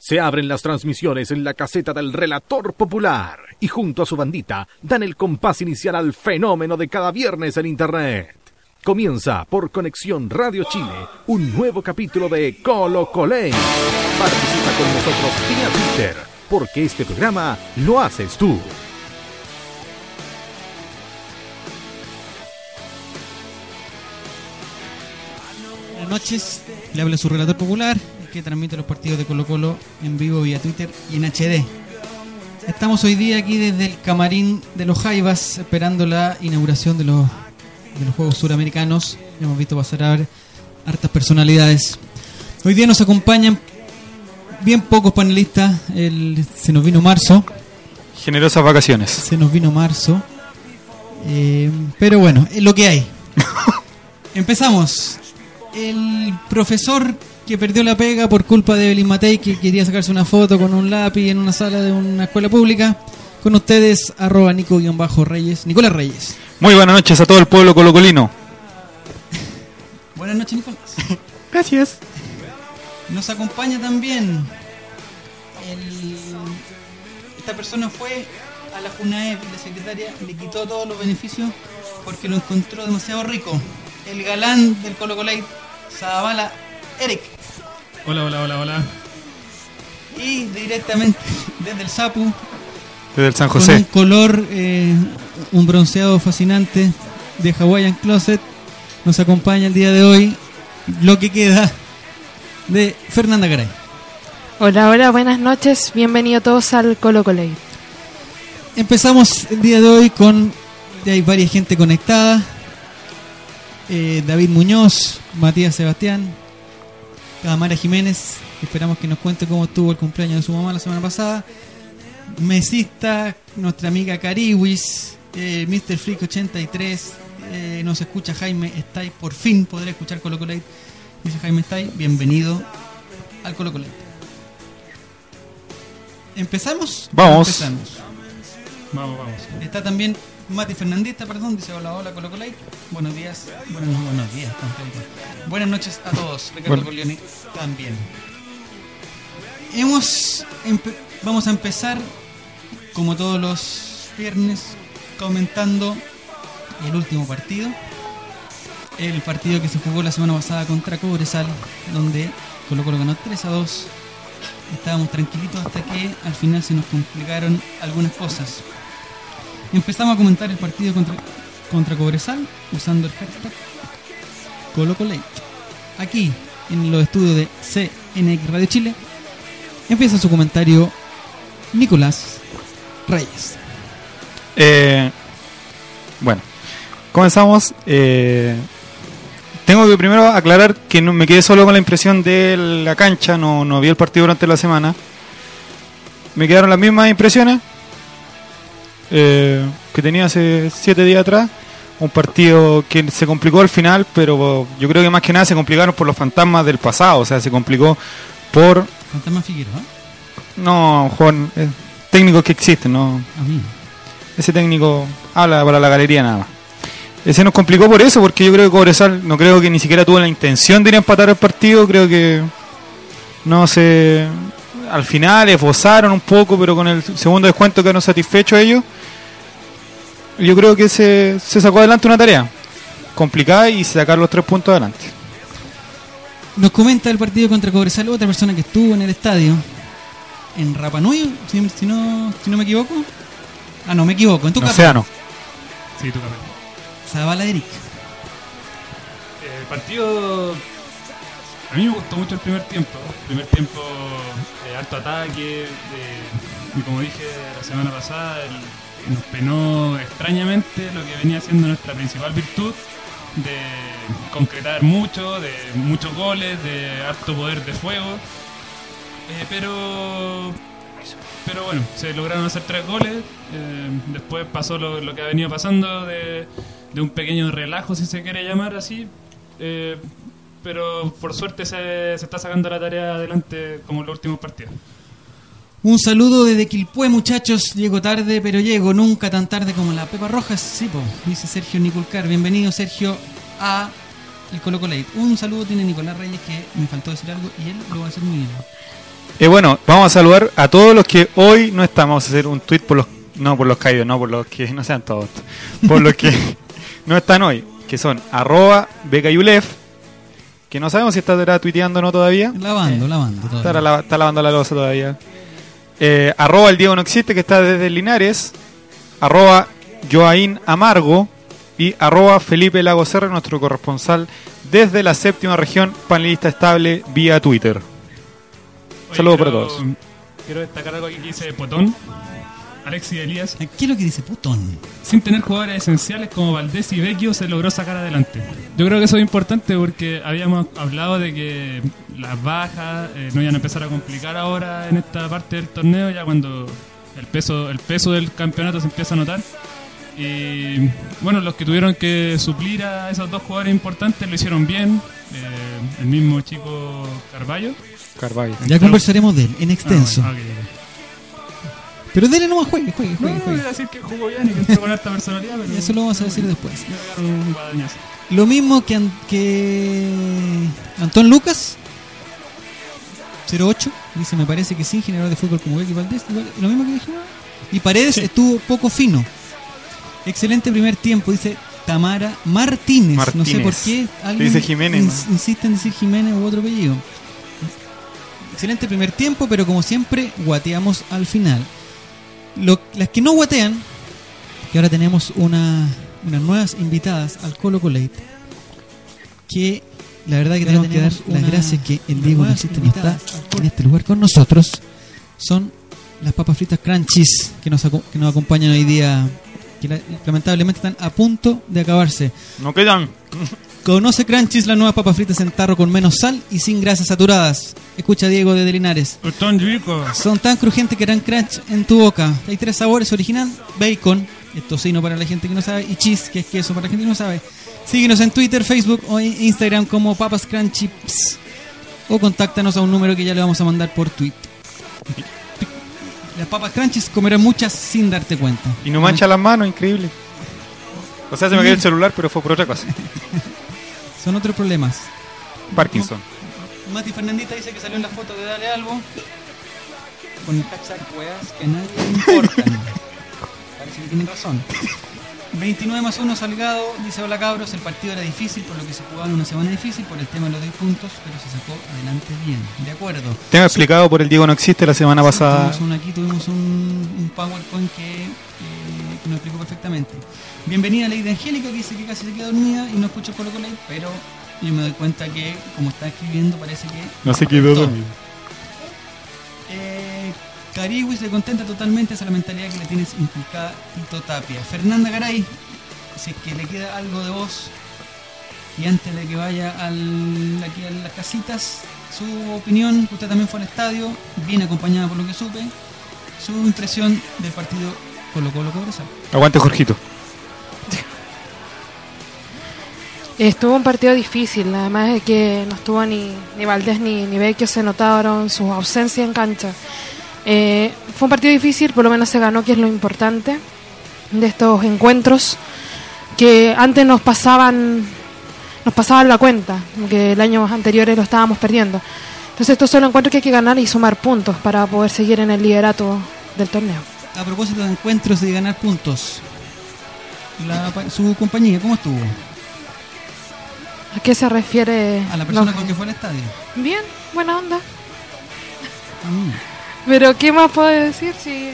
Se abren las transmisiones en la caseta del relator popular y junto a su bandita dan el compás inicial al fenómeno de cada viernes en Internet. Comienza por Conexión Radio Chile un nuevo capítulo de Colo Coley. Participa con nosotros vía Twitter, porque este programa lo haces tú. Buenas noches, le habla su relator popular que transmite los partidos de Colo Colo en vivo vía Twitter y en HD. Estamos hoy día aquí desde el camarín de los Jaivas esperando la inauguración de los, de los Juegos Suramericanos. Hemos visto pasar a ver hartas personalidades. Hoy día nos acompañan bien pocos panelistas. El, se nos vino marzo. Generosas vacaciones. Se nos vino marzo. Eh, pero bueno, es lo que hay. Empezamos. El profesor que perdió la pega por culpa de Evelyn Matei, que quería sacarse una foto con un lápiz en una sala de una escuela pública. Con ustedes, arroba Nico-Reyes, Nicolás Reyes. Muy buenas noches a todo el pueblo colocolino. buenas noches, Nicolás. Gracias. Nos acompaña también el... esta persona fue a la FUNAEP, la secretaria le quitó todos los beneficios porque lo encontró demasiado rico. El galán del Colo Colate, Zabala Eric. Hola, hola, hola, hola. Y directamente desde el Sapu. Desde el San José. Con un color, eh, un bronceado fascinante de Hawaiian Closet. Nos acompaña el día de hoy lo que queda de Fernanda Garay. Hola, hola, buenas noches. Bienvenidos todos al Colo Coley. Empezamos el día de hoy con. Ya hay varias gente conectada. Eh, David Muñoz, Matías Sebastián, Mara Jiménez, esperamos que nos cuente cómo estuvo el cumpleaños de su mamá la semana pasada. Mesista, nuestra amiga Cariwis, eh, Mr. Freak 83, eh, nos escucha Jaime Stay, por fin podré escuchar Colo Colate. Dice Jaime Stay, bienvenido al Colo Colate. ¿Empezamos? Vamos. Empezamos. Vamos, vamos. Está también Mati Fernandista, perdón, dice hola, hola, Colo Colate. Buenos días, buenos, no, buenos días, buenas noches a todos. Ricardo Bueno. Corleone también. Hemos, vamos a empezar, como todos los viernes, comentando el último partido. El partido que se jugó la semana pasada contra Cobresal, donde Colo Colo ganó 3 a 2. Estábamos tranquilitos hasta que al final se nos complicaron algunas cosas. Empezamos a comentar el partido contra, contra Cobresal usando el hashtag ColoColate. Aquí, en los estudios de CNX Radio Chile, empieza su comentario Nicolás Reyes. Eh, bueno, comenzamos. eh, tengo que primero aclarar que no me quedé solo con la impresión de la cancha, no, no vi el partido durante la semana. Me quedaron las mismas impresiones eh, que tenía hace siete días atrás. Un partido que se complicó al final, pero yo creo que más que nada se complicaron por los fantasmas del pasado. O sea, se complicó por Fantasma Figueroa, no Juan, eh, técnicos que existen, no ese técnico habla para la galería nada más. Ese nos complicó por eso, porque yo creo que Cobresal no creo que ni siquiera tuvo la intención de ir a empatar el partido, creo que no se al final esbozaron un poco, pero con el segundo descuento quedaron satisfechos ellos. Yo creo que se, se sacó adelante una tarea complicada y sacar los tres puntos adelante. Nos comenta el partido contra Cobresal otra persona que estuvo en el estadio, en Rapa Nui, si, si no, si no me equivoco. Ah, no, me equivoco, en tu casa. Océano. Sí, tú capaz. Zabala Eric. El partido. A mí me gustó mucho el primer tiempo. El primer tiempo, de alto ataque. de- y como dije la semana pasada, el- nos penó extrañamente lo que venía siendo nuestra principal virtud de concretar mucho, de muchos goles, de alto poder de fuego. Eh, pero pero bueno, se lograron hacer tres goles. eh, después pasó lo, que ha venido pasando de, un pequeño relajo, si se quiere llamar así. eh, pero por suerte se, se está sacando la tarea adelante como los últimos partidos. Un saludo desde Quilpué, muchachos. Llego tarde, pero llego nunca tan tarde como la Pepa Rojas. Sí, po, dice Sergio Niculcar. Bienvenido, Sergio, a el Colo Colate. Un saludo tiene Nicolás Reyes que me faltó decir algo y él lo va a hacer muy bien. Eh, bueno, vamos a saludar a todos los que hoy no estamos. Vamos a hacer un tweet por los. No por los caídos, no por los que no sean todos. Por los que no están hoy. Que son arroba becayulef. Que no sabemos si está tuiteando o no todavía. Lavando, lavando. Está, la- está lavando la losa todavía. Eh, arroba el Diego no existe, que está desde Linares. Arroba Joaín Amargo. Y arroba Felipe Lago Serra, nuestro corresponsal desde la séptima región, panelista estable vía Twitter. Saludos para todos. Quiero destacar algo que dice Potón, Alexis Elías. ¿Qué es lo que dice putón? Sin tener jugadores esenciales como Valdés y Vecchio se logró sacar adelante. Yo creo que eso es importante porque habíamos hablado de que las bajas eh, no iban a empezar a complicar ahora en esta parte del torneo, ya cuando el peso, el peso del campeonato se empieza a notar. Y bueno, los que tuvieron que suplir a esos dos jugadores importantes lo hicieron bien. Eh, el mismo chico Carballo. Carvalho. Ya conversaremos de él en extenso. Ah, bueno, ok, ok. Pero dele nomás, juegue, juegue, juegue. no voy juegue. a decir que jugó bien y que entró con alta personalidad, pero Eso lo vamos a decir después. Lo mismo que, An- que Antón Lucas 08 dice me parece que sí, generador de fútbol como Becky Valdés, lo mismo que dijimos. Y Paredes estuvo poco fino. Excelente primer tiempo, dice Tamara Martínez. No sé Martínez. por qué alguien Dice Jiménez, ins- insiste en decir Jiménez u otro apellido. Excelente primer tiempo, pero como siempre, guateamos al final. Lo- las que no guatean, que ahora tenemos una, unas nuevas invitadas al Colo Colate, que la verdad que tenemos que dar las gracias que el Diego no existe, no está en este lugar con nosotros, son las papas fritas crunchies que nos, aco- que nos acompañan hoy día, que la- lamentablemente están a punto de acabarse. No quedan. Conoce Crunchies, las nuevas papas fritas en tarro con menos sal y sin grasas saturadas. Escucha Diego de Linares. Están ricos. Son tan crujientes que harán crunch en tu boca. Hay tres sabores, original, bacon, tocino para la gente que no sabe, y cheese, que es queso para la gente que no sabe. Síguenos en Twitter, Facebook o Instagram como Papas Crunchies. O contáctanos a un número que ya le vamos a mandar por tweet. Las papas crunchies comerán muchas sin darte cuenta. Y no mancha las manos, increíble. O sea, se me cayó el celular, pero fue por otra cosa. Son otros problemas. Parkinson. Mati Fernandita dice que salió en la foto de Dale Algo con el hashtag weas que a nadie le importan. Parece que tienen razón. 29 más 1 Salgado, dice hola cabros, el partido era difícil por lo que se jugaba en una semana difícil por el tema de los 10 puntos, pero se sacó adelante bien. De acuerdo. Tengo explicado por el Diego no existe la semana pasada. Tuvimos un- aquí tuvimos un, un PowerPoint que, eh, que nos explicó perfectamente. Bienvenida Lady Angélica, que dice que casi se queda dormida y no escucha Colo Colo pero yo me doy cuenta que, como está escribiendo, parece que. No se quedó dormido. Eh, Cariwi se contenta totalmente esa es la mentalidad que le tienes inculcada Tito Tapia. Fernanda Garay, si es que le queda algo de voz y antes de que vaya al, aquí a las casitas, su opinión, que usted también fue al estadio, bien acompañada por lo que supe, su impresión del partido Colo Colo Cobresal. Aguante, Jorgito. Estuvo un partido difícil, además de que no estuvo ni, ni Valdés ni, ni Vecchio, se notaron sus ausencias en cancha. Eh, fue un partido difícil, por lo menos se ganó, que es lo importante de estos encuentros, que antes nos pasaban nos pasaban la cuenta, que el año anteriores lo estábamos perdiendo. Entonces estos son los encuentros que hay que ganar y sumar puntos para poder seguir en el liderato del torneo. A propósito de encuentros y ganar puntos, su compañía, ¿cómo estuvo? ¿A qué se refiere? A la persona No. con que fue al estadio. Bien, buena onda. Mm. Pero ¿qué más puedo decir si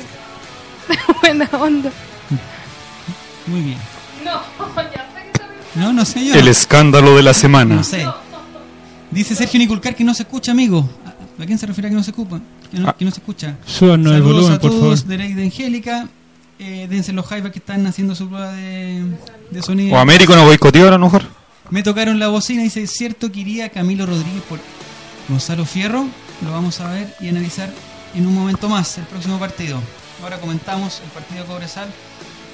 buena onda? Muy bien. No, no sé yo. El escándalo de la semana. No sé. Dice Sergio Niculcar que no se escucha, amigo. ¿A quién se refiere a que no se escucha? Que no, que no se escucha. Súbanos el Saludos volumen, a por todos favor. de Angélica. Eh, dense los jaivas que están haciendo su prueba de, de sonido. O Américo no boicoteó a lo mejor. Me tocaron la bocina y dice, ¿es cierto que iría Camilo Rodríguez por Gonzalo Fierro? Lo vamos a ver y analizar en un momento más, el próximo partido. Ahora comentamos el partido de Cobresal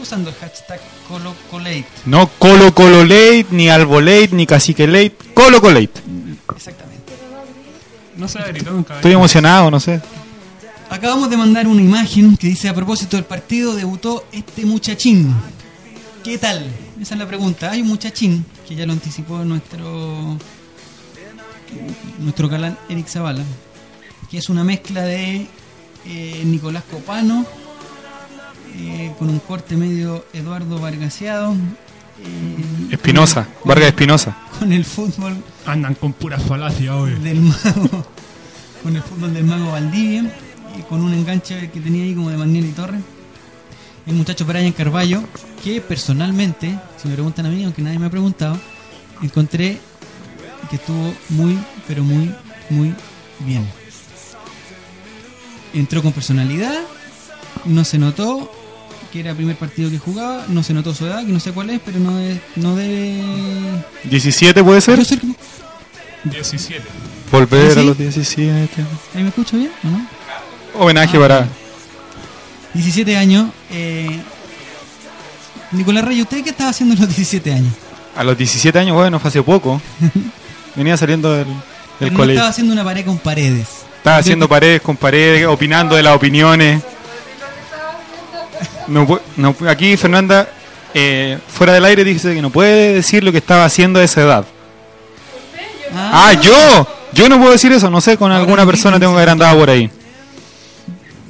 usando el hashtag ColoColate. No Colo Colo Late, ni Albo Late, ni Cacique Late. Colo Colo Late. Exactamente. No se gritado nunca. Estoy emocionado, no sé. Acabamos de mandar una imagen que dice a propósito del partido debutó este muchachín. ¿Qué tal? Esa es la pregunta. Hay un muchachín que ya lo anticipó nuestro nuestro galán Eric Zavala. que es una mezcla de eh, Nicolás Copano eh, con un corte medio Eduardo Vargaseado. eh, Espinosa, Vargas Espinosa. Con el fútbol Andan con puras falacias hoy. del mago, con el fútbol del mago Valdivia, y con un enganche que tenía ahí como de Magnelli Torres. El muchacho Brian Carballo, que personalmente, si me preguntan a mí, aunque nadie me ha preguntado, encontré que estuvo muy, pero muy, muy bien. Entró con personalidad, no se notó que era el primer partido que jugaba, no se notó su edad, que no sé cuál es, pero no, es, no debe... 17 puede ser. Yo sé que- 17. Volver ¿Sí? a los 17. ¿Ahí me escucho bien o no? Homenaje Ah, para 17 años. Eh, Nicolás Rey, ¿usted qué estaba haciendo a los 17 años? a los 17 años, bueno, fue hace poco. Venía saliendo del, del Pero no colegio. estaba haciendo una pared con paredes. Estaba haciendo paredes con paredes, opinando de las opiniones. No, no aquí Fernanda, eh, fuera del aire, dice que no puede decir lo que estaba haciendo a esa edad. Ah, yo, yo no puedo decir eso, no sé, con alguna persona tengo que haber andado por ahí.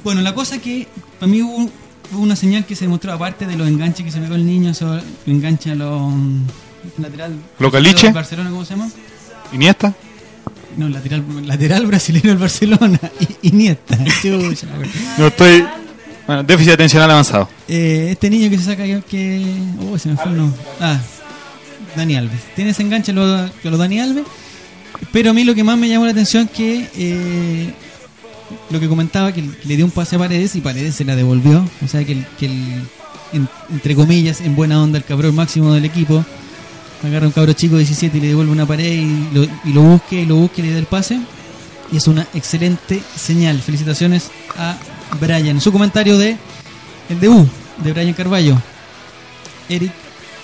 Bueno, la cosa que para mí hubo, hubo una señal que se demostró, aparte de los enganches que se pegó el niño, eso engancha a los mm, lateral. ¿Lo caliche? del Barcelona, ¿cómo se llama? Iniesta, No, lateral, lateral brasileño del Barcelona. Iniesta. Chucha, no estoy. Bueno, déficit atencional avanzado. Eh, este niño que se saca que. Oh, se me fue el nombre. Ah, Dani Alves. Tiene ese enganche a lo, lo Dani Alves. Pero a mí lo que más me llamó la atención que eh, lo que comentaba que le dio un pase a Paredes y Paredes se la devolvió. O sea que el, que el- en- entre comillas, en buena onda, el cabrón máximo del equipo agarra un cabro chico de 17 y le devuelve una pared y lo, y lo busque y lo busque y le dé el pase. Y es una excelente señal. Felicitaciones a Brian. Su comentario de el debut de Brian Carballo. Eric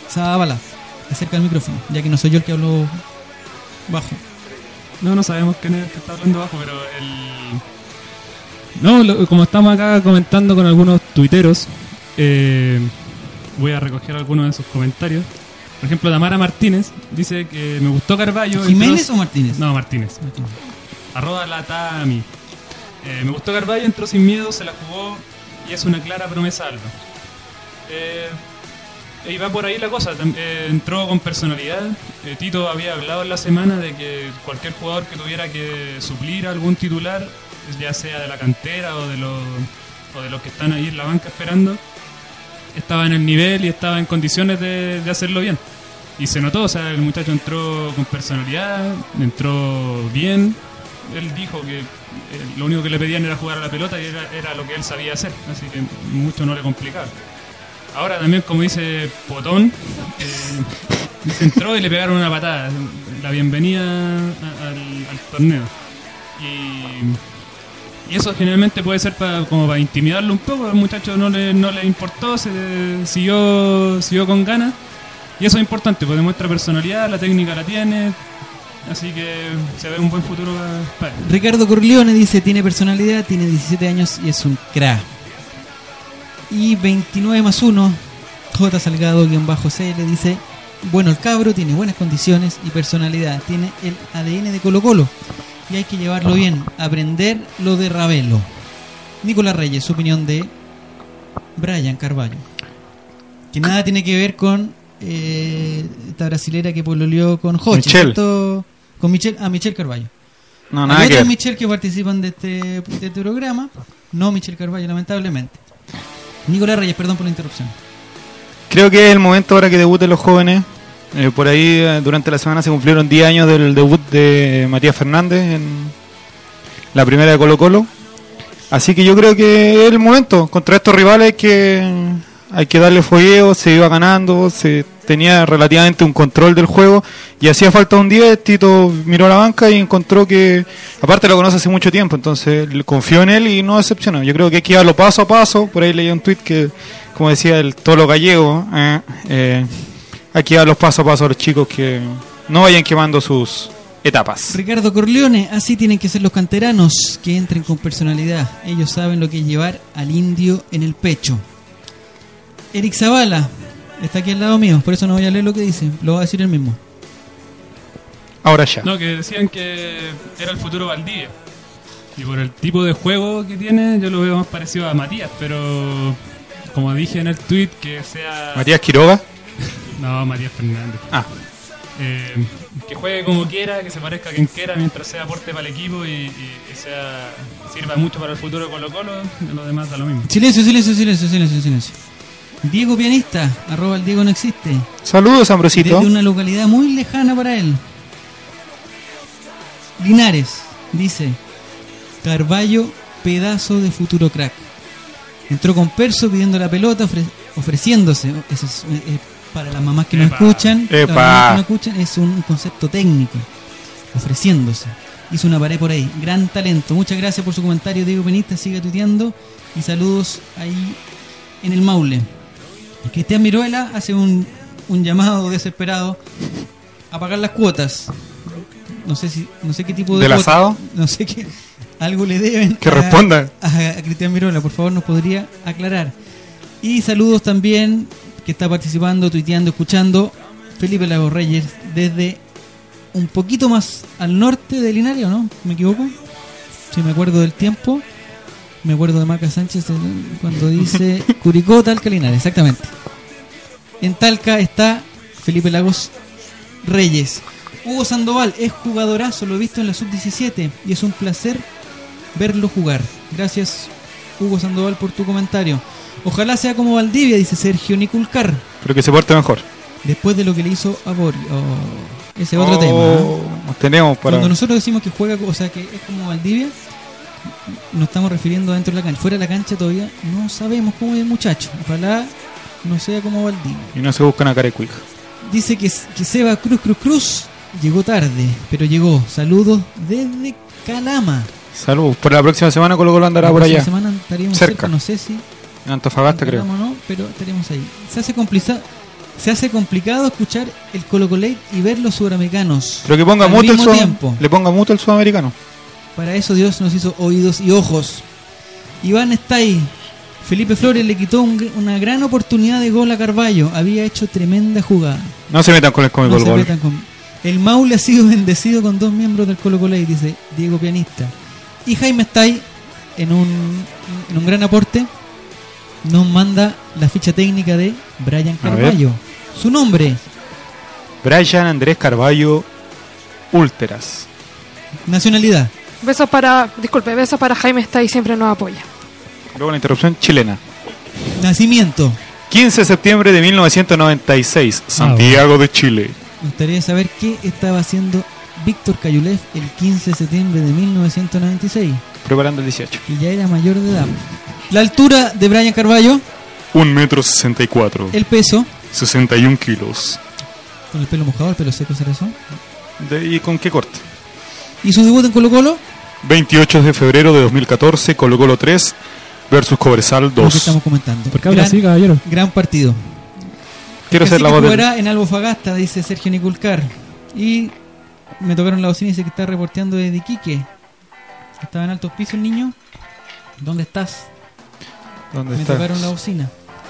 Zavala. Acerca el micrófono, ya que no soy yo el que hablo bajo. No, no sabemos quién es el que está hablando abajo, pero el. No, lo- como estamos acá comentando con algunos tuiteros, eh, voy a recoger algunos de sus comentarios. Por ejemplo, Tamara Martínez dice que me gustó Carballo. ¿Jiménez entró- o Martínez? No, Martínez. Arroba la Tami. Eh, me gustó Carballo, entró sin miedo, se la jugó y es una clara promesa Alba. Eh, y va por ahí la cosa, eh, entró con personalidad. Eh, Tito había hablado en la semana de que cualquier jugador que tuviera que suplir a algún titular, ya sea de la cantera o de los, o de los que están ahí en la banca esperando, estaba en el nivel y estaba en condiciones de, hacerlo bien. Y se notó, o sea, el muchacho entró con personalidad, entró bien. Él dijo que eh, lo único que le pedían era jugar a la pelota y era, lo que él sabía hacer, así que mucho no le complicaba. Ahora también, como dice Potón, eh, dice, entró y le pegaron una patada, la bienvenida al, al torneo. Y, y eso generalmente puede ser pa- como para intimidarlo un poco, al muchacho no le, no le importó, se siguió, siguió con ganas. Y eso es importante, pues demuestra personalidad, la técnica la tiene, así que se ve un buen futuro pa- para él. Ricardo Corleone dice, tiene personalidad, tiene 17 años y es un crack. Y 29 más 1, J Salgado-CL dice, bueno, el cabro tiene buenas condiciones y personalidad, tiene el ADN de Colo Colo y hay que llevarlo bien, aprender lo de Ravelo. Nicolás Reyes, su opinión de Brian Carballo. Que nada tiene que ver con eh, esta brasilera que pololeó con Hochi, Michelle. ¿cierto? Con Michelle, ah, Michelle Carballo. No, Hay nada que otras. Michelle que participan de este, de este programa, no Michelle Carballo, lamentablemente. Nicolás Reyes, perdón por la interrupción. Creo que es el momento ahora que debuten los jóvenes. Eh, por ahí, eh, durante la semana se cumplieron 10 años del debut de Matías Fernández en la primera de Colo Colo. Así que yo creo que es el momento. Contra estos rivales que, hay que darle fogueo, se iba ganando, se tenía relativamente un control del juego y hacía falta un 10. Tito miró a la banca y encontró que, aparte lo conoce hace mucho tiempo, entonces confió en él y no decepcionó. Yo creo que hay que llevarlo paso a paso. Por ahí leí un tweet que, como decía el Tolo Gallego, eh, eh, hay que llevarlos paso a paso a los chicos que no vayan quemando sus etapas. Ricardo Corleone, así tienen que ser los canteranos, que entren con personalidad. Ellos saben lo que es llevar al indio en el pecho. Eric Zavala, está aquí al lado mío, por eso no voy a leer lo que dice, lo va a decir él mismo. Ahora ya. No, que decían que era el futuro Valdivia. Y por el tipo de juego que tiene, yo lo veo más parecido a Matías, pero como dije en el tweet, que sea. Matías Quiroga. No, Matías Fernández. Ah, Eh, que juegue como quiera, que se parezca a quien quiera, mientras sea aporte para el equipo y, y- y sea sirva mucho para el futuro de Colo Colo, lo demás da lo mismo. Silencio, silencio, silencio, silencio, silencio. Diego Pianista, arroba el Diego no existe. saludos, Ambrosito. Desde una localidad muy lejana para él. Linares, dice. Carballo, pedazo de futuro crack. Entró con Perso pidiendo la pelota, ofre- ofreciéndose. Eso es, eh, para las mamás que no escuchan, para las mamás que no escuchan, es un concepto técnico. Ofreciéndose. Hizo una pared por ahí. Gran talento. Muchas gracias por su comentario, Diego Penista. Siga tuiteando. Y saludos ahí en el Maule. Cristian Miruela hace un, un llamado desesperado a pagar las cuotas. No sé si no sé qué tipo de ¿Del cuota- asado? No sé qué algo le deben Que a- responda. a, a Cristian Miruela, por favor, nos podría aclarar. Y saludos también que está participando, tuiteando, escuchando Felipe Lago Reyes desde un poquito más al norte de Linares, ¿o no? ¿Me equivoco? Si me acuerdo del tiempo. Me acuerdo de Maca Sánchez cuando dice Curicó, Talca, Linares, exactamente. En Talca está Felipe Lagos Reyes. Hugo Sandoval es jugadorazo, lo he visto en la sub-17 y es un placer verlo jugar. Gracias, Hugo Sandoval, por tu comentario. Ojalá sea como Valdivia, dice Sergio Niculcar, Pero que se porte mejor. después de lo que le hizo a Borio. Oh, ese otro Oh, tema. ¿eh? nos Tenemos para. Cuando nosotros decimos que juega, o sea, que es como Valdivia, nos estamos refiriendo dentro de la cancha. Fuera de la cancha todavía no sabemos cómo es el muchacho. Ojalá no sea como Valdivia. Y no se buscan a Carecuija. Dice que, que Seba Cruz Cruz Cruz llegó tarde, pero llegó. Saludos desde Calama. Saludos. Por la próxima semana Colo Colo andará La por próxima allá. semana estaríamos Cerca. cerca. no sé si En Antofagasta, creo. No, pero estaremos ahí. Se hace complicado. Se hace complicado escuchar el Colo Colate y ver los sudamericanos. Pero que ponga muto el tiempo. Le ponga muto el sudamericano. Para eso Dios nos hizo oídos y ojos. Iván está ahí. Felipe Flores le quitó un- una gran oportunidad de gol a Carballo. Había hecho tremenda jugada. No se metan con el cómico No gol. con- El Maule ha sido bendecido con dos miembros del Colo Colo, dice Diego Pianista. Y Jaime está ahí en un, en un gran aporte. Nos manda la ficha técnica de Brian. Carballo. Su nombre, Brian Andrés Carballo Últeras. nacionalidad, Besos para, disculpe, besos para Jaime está y siempre nos apoya. Luego la interrupción chilena. nacimiento. 15 de septiembre de 1996, Santiago de Chile. Me gustaría saber qué estaba haciendo Víctor Cayulev el 15 de septiembre de 1996, Preparando el 18. que ya era mayor de edad. La altura de Brian Carballo, 1 metro 64. el peso, 61 kilos. con el pelo mojado, el pelo seco será eso. De- ¿Y con qué corte? Y su debut en Colo Colo, 28 de febrero de 2014, Colo Colo 3 versus Cobresal lo que 2. estamos comentando. ¿Por qué habla gran, así, caballero? gran partido. Quiero ser la voz jugará en Albofagasta, dice Sergio Niculcar. Y me tocaron la bocina y dice que está reporteando desde Iquique. Estaba en altos pisos el niño. ¿Dónde estás? ¿Dónde Me tocaron la bocina.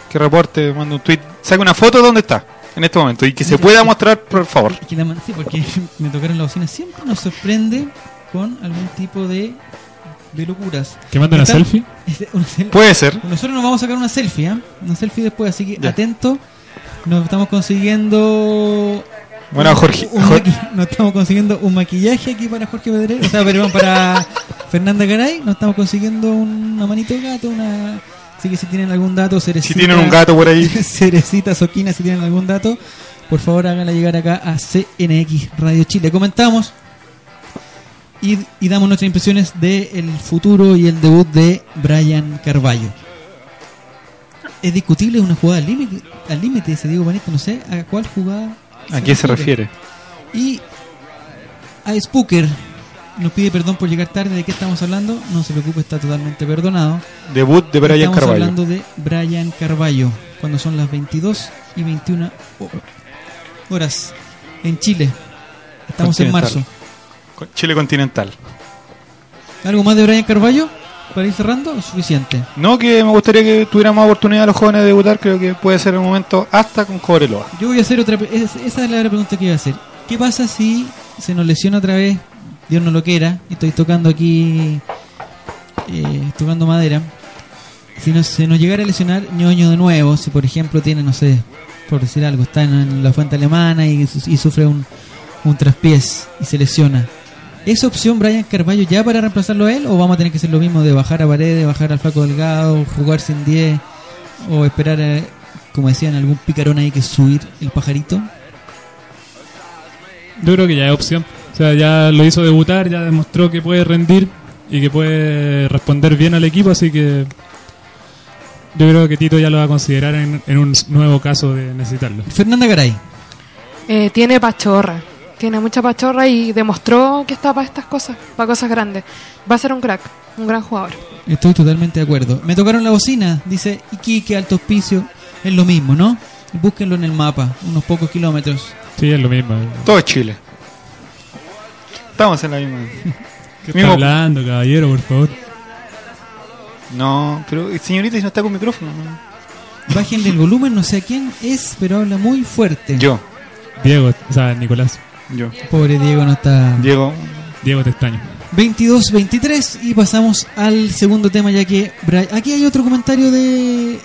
Que reporte, manda un tweet. Saca una foto de dónde está en este momento y que se pueda mostrar, por favor. Sí, porque me tocaron la bocina. Siempre nos sorprende con algún tipo de, de locuras. ¿Que manda una selfie? Una sel- Puede ser. Nosotros nos vamos a sacar una selfie, ¿ah? Una selfie después, así que Ya. atento. Nos estamos consiguiendo. Bueno, un- Jorge- un Jor- maqui- nos estamos consiguiendo un maquillaje aquí para Jorge Pedrero. O sea, perdón, para Fernanda Garay. Nos estamos consiguiendo una manito de gato. Una... Así que si tienen algún dato, Cerecita. Si tienen un gato por ahí. Cerecita, Soquina, si tienen algún dato, por favor háganla llegar acá a CNX Radio Chile. Comentamos y, y damos nuestras impresiones del futuro y el debut de Brian Carballo. Es discutible, es una jugada al límite, al límite, dice Diego Panista, no sé a cuál jugada. ¿A qué se refiere? Y a Spooker nos pide perdón por llegar tarde. ¿De qué estamos hablando? No se preocupe, está totalmente perdonado. Debut de Brian Estamos Carballo. hablando de Brian Carballo, cuando son las 22 y 21 ho- horas en Chile. Estamos en marzo. Chile continental. ¿Algo más de Brian Carballo? Para ir cerrando, ¿o suficiente. No, que me gustaría que tuviera más oportunidad los jóvenes de debutar. Creo que puede ser el momento hasta con Cobreloa. Yo voy a hacer otra. es- esa es la pregunta que iba a hacer. ¿Qué pasa si se nos lesiona otra vez? Dios no lo quiera. Y estoy tocando aquí eh, tocando madera, si nos, se nos llegara a lesionar ñoño de nuevo, si por ejemplo tiene, no sé, por decir algo, está en, en la fuente alemana y, y sufre un, un traspiés y se lesiona, ¿es opción Brian Carballo ya para reemplazarlo a él o vamos a tener que hacer lo mismo de bajar a Paredes, bajar al Flaco Delgado, jugar sin 10 o esperar, a, como decían, algún picarón ahí que subir el pajarito? Yo creo que ya es opción. O sea, ya lo hizo debutar, ya demostró que puede rendir y que puede responder bien al equipo, así que yo creo que Tito ya lo va a considerar en, en un nuevo caso de necesitarlo. Fernanda Garay. Eh, tiene pachorra. Tiene mucha pachorra y demostró que está para estas cosas, para cosas grandes. Va a ser un crack, un gran jugador. Estoy totalmente de acuerdo. Me tocaron la bocina, dice Iquique, Alto Hospicio. Es lo mismo, ¿no? Búsquenlo en el mapa, unos pocos kilómetros. Sí, es lo mismo. Todo es Chile. Estamos en la misma. ¿Qué Mismo- está hablando, caballero, por favor? No, pero señorita, si no está con micrófono. no. Bájenle el volumen, no sé a quién es, pero habla muy fuerte. Yo, Diego, o sea, Nicolás. Yo. Pobre Diego no está. Diego, Diego, te extraño. 22-23 y pasamos al segundo tema ya que... Bra- Aquí hay otro comentario de...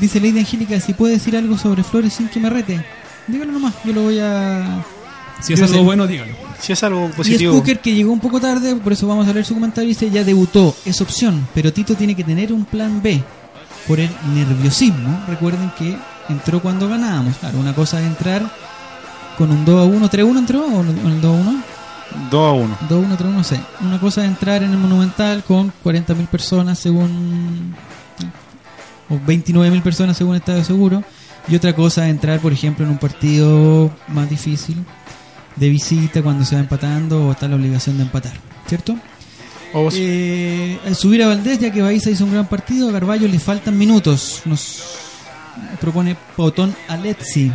Dice Lady Angélica, si puede decir algo sobre Flores sin que me rete. Dígalo nomás, yo lo voy a... Si es Yo algo sé. bueno, dígalo. si es algo Y positivo. Spooker, que llegó un poco tarde, por eso vamos a leer su comentario, dice, ya debutó, es opción, pero Tito tiene que tener un plan B por el nerviosismo. Recuerden que entró cuando ganábamos. Claro, una cosa es entrar con un 2 a 1, 3 a 1 entró o en el 2 a 1. 2 a 1. 2 a 1, 3 a 1, no sé. Una cosa es entrar en el Monumental con 40.000 personas según... o 29.000 personas según Estado Seguro. Y otra cosa es entrar, por ejemplo, en un partido más difícil de visita cuando se va empatando o está la obligación de empatar, ¿cierto? Eh, al subir a Valdés, ya que Baiza hizo un gran partido, a Carballo le faltan minutos. Nos propone Potón Alexi.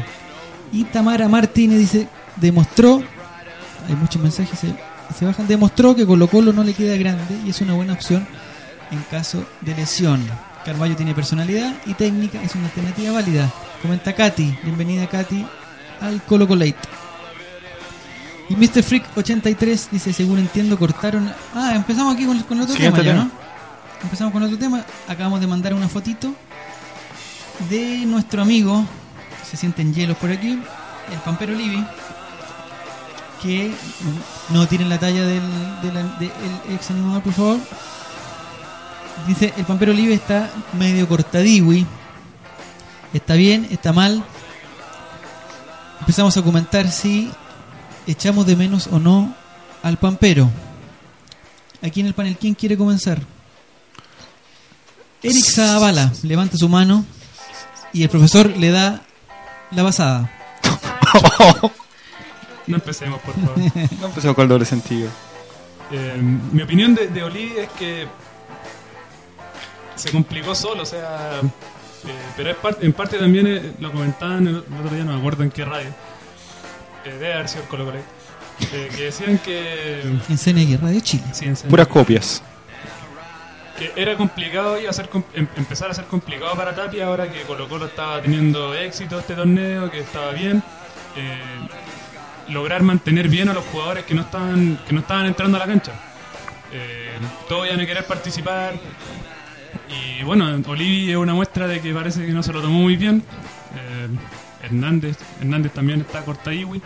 Y Tamara Martínez dice, demostró, hay muchos mensajes, se, se bajan, demostró que Colo Colo no le queda grande y es una buena opción en caso de lesión. Carballo tiene personalidad y técnica, es una alternativa válida. Comenta Katy, bienvenida Katy al Colo Colate. Y Mr. Freak 83 dice, según entiendo, cortaron... Ah, empezamos aquí con, con el otro Siguiente tema, ya. ¿no? Empezamos con otro tema. Acabamos de mandar una fotito de nuestro amigo, se sienten hielos por aquí, el Pampero Livi, que no tienen la talla del, ex animador, por favor. Dice, el Pampero Livi está medio cortadiwi. Está bien, está mal. Empezamos a comentar si echamos de menos o no al Pampero. Aquí en el panel, ¿quién quiere comenzar? Eric Zavala levanta su mano y el profesor le da la pasada. No empecemos, por favor. no empezó con el doble sentido. Eh, mi opinión de, de Oli es que se complicó solo, o sea, eh, pero es parte, en parte también eh, lo comentaban el, otro día, no me acuerdo en qué radio, eh, debe haber sido el Colo Colo, eh, que decían que, En CNX Radio Chile. sí, en Puras copias. Que era complicado iba a ser com- em- empezar a ser complicado para Tapia ahora que Colo Colo estaba teniendo éxito este torneo, que estaba bien. eh, lograr mantener bien a los jugadores que no estaban que no estaban entrando a la cancha. Eh, todos iban a querer participar. Y bueno, Olivi es una muestra de que parece que no se lo tomó muy bien. Eh, Hernández, Hernández también está cortadiwi.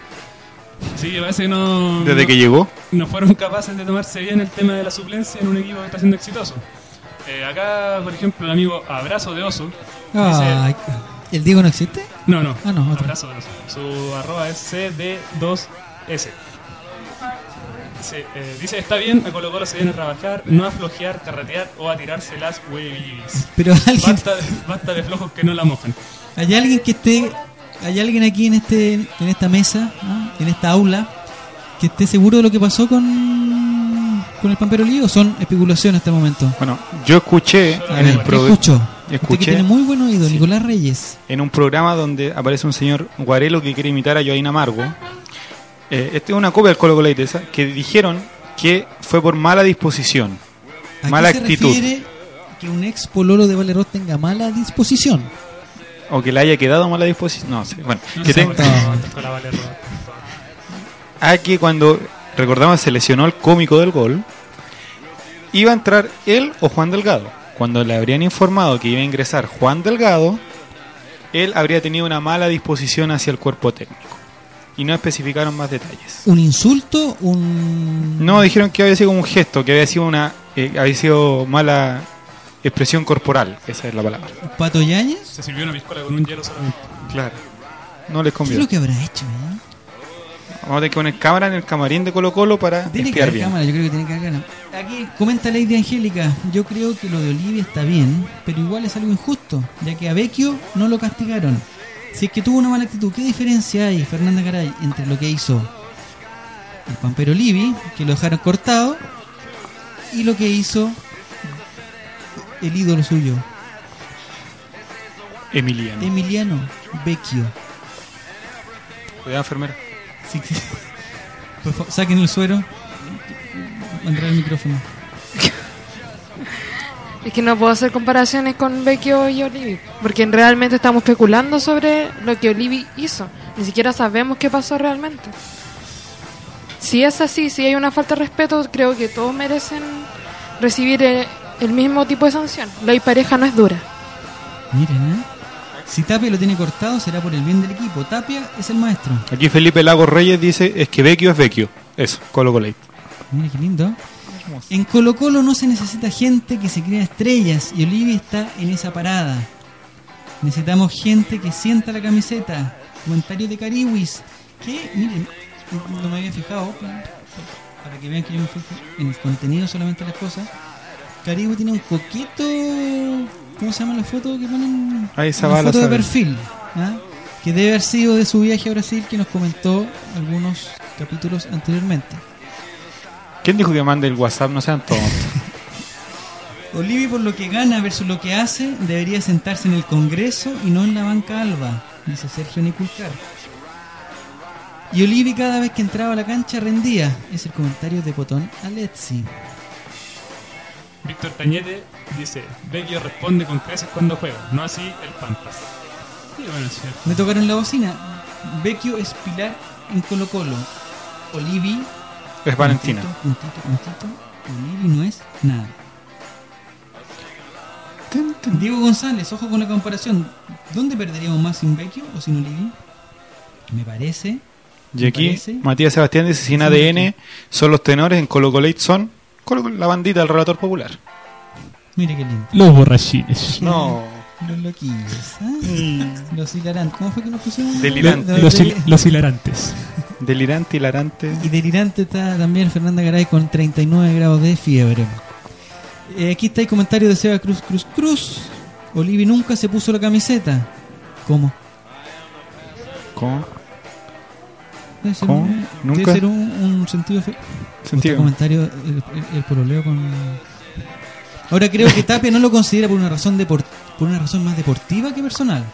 Así que parece que no, Desde no- que llegó. no fueron capaces de tomarse bien el tema de la suplencia en un equipo que está siendo exitoso. Eh, acá, por ejemplo, el amigo Abrazo de Oso. Ay, ¿El Diego no existe? no, no, Ah, no, otro. Abrazo de Oso. Su arroba es CD2S. Sí, eh, dice, está bien, a Colo Colo se viene a trabajar, no a flojear, carretear o a tirarse las huevis. Pero alguien, Basta de, basta de flojos que no la mojan. hay alguien que esté, hay alguien aquí en este, en esta mesa, ¿no? en esta aula, que esté seguro de lo que pasó con, con el Pampero Lío. ¿O son especulaciones hasta el momento? Bueno, yo escuché A en, ver, el ¿qué pro- escuchó? Usted que escuché tiene muy buen oído, Nicolás Reyes. en un programa donde aparece un señor Guarelo que quiere imitar a Joaquín Amargo. Eh, este es una copia del Colo Colo esa, que dijeron que fue por mala disposición. ¿A qué Mala se actitud. refiere que un ex pololo de Valerot tenga mala disposición? O que le haya quedado mala disposición. No sé. Bueno, No que sé, ten- por favor, con la Vale Roa, por favor. a que cuando recordamos se lesionó el cómico del gol, iba a entrar él o Juan Delgado. Cuando le habrían informado que iba a ingresar Juan Delgado, él habría tenido una mala disposición hacia el cuerpo técnico. Y no especificaron más detalles. ¿Un insulto? ¿Un.? No, dijeron que había sido como un gesto, que había sido una eh, había sido mala expresión corporal, esa es la palabra. ¿Pato Yáñez? Se sirvió una piscola con un hielo solamente. Claro. No les ¿Qué es conviene. lo que habrá hecho, eh? Vamos a tener que poner cámara en el camarín de Colo Colo para Tiene que espiar haber bien. cámara, yo creo que tiene que haber cámara. Aquí comenta Lady Angélica, yo creo que lo de Olivia está bien, pero igual es algo injusto, ya que a Vecchio no lo castigaron. Si es que tuvo una mala actitud, ¿qué diferencia hay, Fernanda Garay, entre lo que hizo el Pampero Olivi, que lo dejaron cortado, y lo que hizo el ídolo suyo, Emiliano. Emiliano Vecchio? Cuidado, enfermera. Por favor, saquen el suero. Mandar el micrófono. Es que no puedo hacer comparaciones con Vecchio y Olivi, porque realmente estamos especulando sobre lo que Olivi hizo. Ni siquiera sabemos qué pasó realmente. Si es así, si hay una falta de respeto, creo que todos merecen recibir eh, el mismo tipo de sanción. La pareja no es dura. Miren, ¿eh? Si Tapia lo tiene cortado será por el bien del equipo. Tapia es el maestro. Aquí Felipe Lago Reyes dice es que Vecchio es Vecchio. Eso, Colo Colo. Mira qué lindo. En Colo Colo no se necesita gente que se crea estrellas y Olivia está en esa parada. Necesitamos gente que sienta la camiseta. Comentario de Cariwis. Que, miren, no me había fijado, para que vean que yo me fijo en el contenido solamente las cosas. Cariwis tiene un coqueto. ¿Cómo se llama la foto que ponen? Ahí esa Una foto de sabe. perfil. ¿ah? Que debe haber sido de su viaje a Brasil que nos comentó algunos capítulos anteriormente. ¿Quién dijo que mande el WhatsApp? No sean tontos. Olivi por lo que gana versus lo que hace debería sentarse en el Congreso y no en la banca alba, dice Sergio Niculcar. Y Olivi cada vez que entraba a la cancha rendía, es el comentario de Potón Alexi. Víctor Tañete dice: Vecchio responde con creces cuando juega, no así el Pampa. Sí, bueno, es cierto. Me tocaron la bocina. Vecchio es pilar en Colo Colo. Olivi... Es Valentina. Puntito, puntito, puntito. Olivi no es nada. Diego González, ojo con la comparación. ¿Dónde perderíamos más sin Vecchio o sin Olivi? Me parece Y aquí? Matías Sebastián dice sin ADN son los tenores en Colo Colo son Colo- la bandita del relator popular. Mire qué lindo. Los borrachines. No. Los loquillos. ¿ah? Los hilarantes. ¿Cómo fue que nos pusimos? Delirante. Los- Los, los- hil- los hilarantes. Delirante, hilarante. Y delirante está también Fernanda Garay con 39 grados de fiebre. Eh, aquí está el comentario de Seba Cruz Cruz Cruz. Olivi nunca se puso la camiseta. ¿Cómo? ¿Cómo? Debe ser, ¿Cómo? un, ¿Nunca? debe ser un, un sentido. fe- Sentido. Otro comentario, el, el- el pololeo con. Ahora creo que Tapia no lo considera por una razón depor- por una razón más deportiva que personal.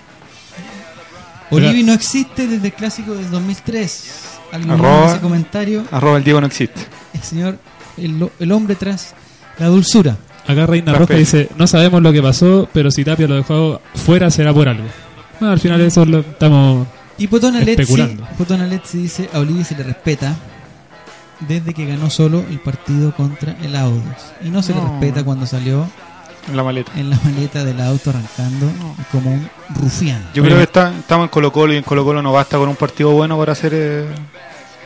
Olivi no existe desde el clásico del 2003. Alguien Arroba. ese comentario. Arroba el Diego no existe. El señor, el, el hombre tras la dulzura. Acá Reina. Roja dice, no sabemos lo que pasó, pero si Tapia lo dejó fuera será por algo. Bueno, al final eso lo estamos... Y Potona Letzi. Potona Letzi dice a Olivi se le respeta desde que ganó solo el partido contra el Audax. Y no se le respeta cuando salió En la maleta. en la maleta del auto arrancando como un rufián. Yo creo que está, estamos en Colo Colo y en Colo Colo no basta con un partido bueno para ser eh,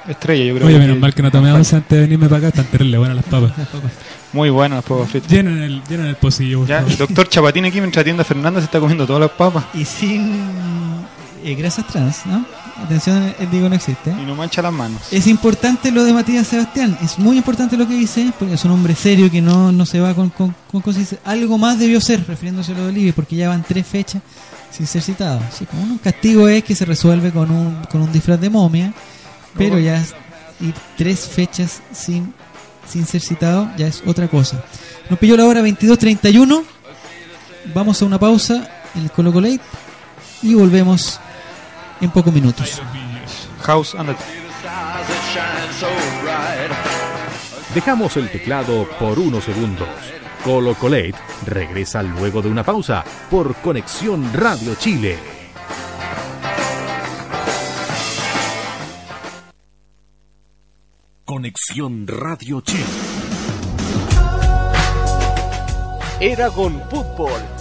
estrella. Yo creo Oye, que menos mal que no tomé once antes de venirme para acá, están terrible buenas las papas. Muy buenas las papas fritas. Llenen el, llenen el pocillo, Ya, el doctor Chapatín aquí mientras atiende a Fernanda se está comiendo todas las papas Y sin eh, grasas trans, ¿no? Atención, el digo no existe. y no mancha las manos. Es importante lo de Matías Sebastián, es muy importante lo que dice, porque es un hombre serio que no, no se va con, con, con cosas. Algo más debió ser, refiriéndose a lo de Olivia, porque ya van tres fechas sin ser citado. Sí, como un castigo es que se resuelve con un, con un disfraz de momia, pero ya es- ir tres fechas sin, sin ser citado ya es otra cosa. Nos pilló la hora 22.31, vamos a una pausa en el Colo Colate y volvemos en pocos minutos. House, ándate. Dejamos el teclado por unos segundos. Colo Colate regresa luego de una pausa por Conexión Radio Chile. Conexión Radio Chile. Eragon Fútbol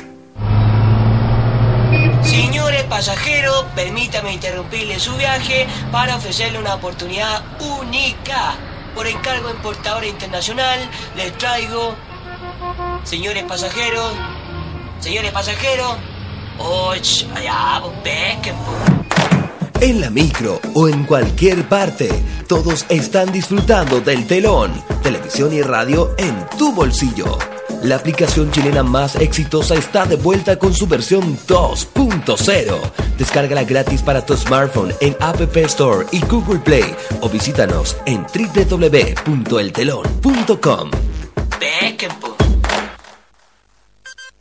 Señores pasajeros, permítame interrumpirle su viaje para ofrecerle una oportunidad única. Por encargo en Portadora Internacional, les traigo, señores pasajeros, señores pasajeros, ¡och! allá, pesquen. En la micro o en cualquier parte, todos están disfrutando del telón, televisión y radio en tu bolsillo. La aplicación chilena más exitosa está de vuelta con su versión 2.0. Descárgala gratis para tu smartphone en App Store y Google Play o visítanos en www.eltelon.com.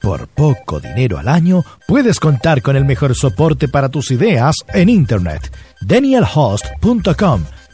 Por poco dinero al año, puedes contar con el mejor soporte para tus ideas en Internet. DanielHost.com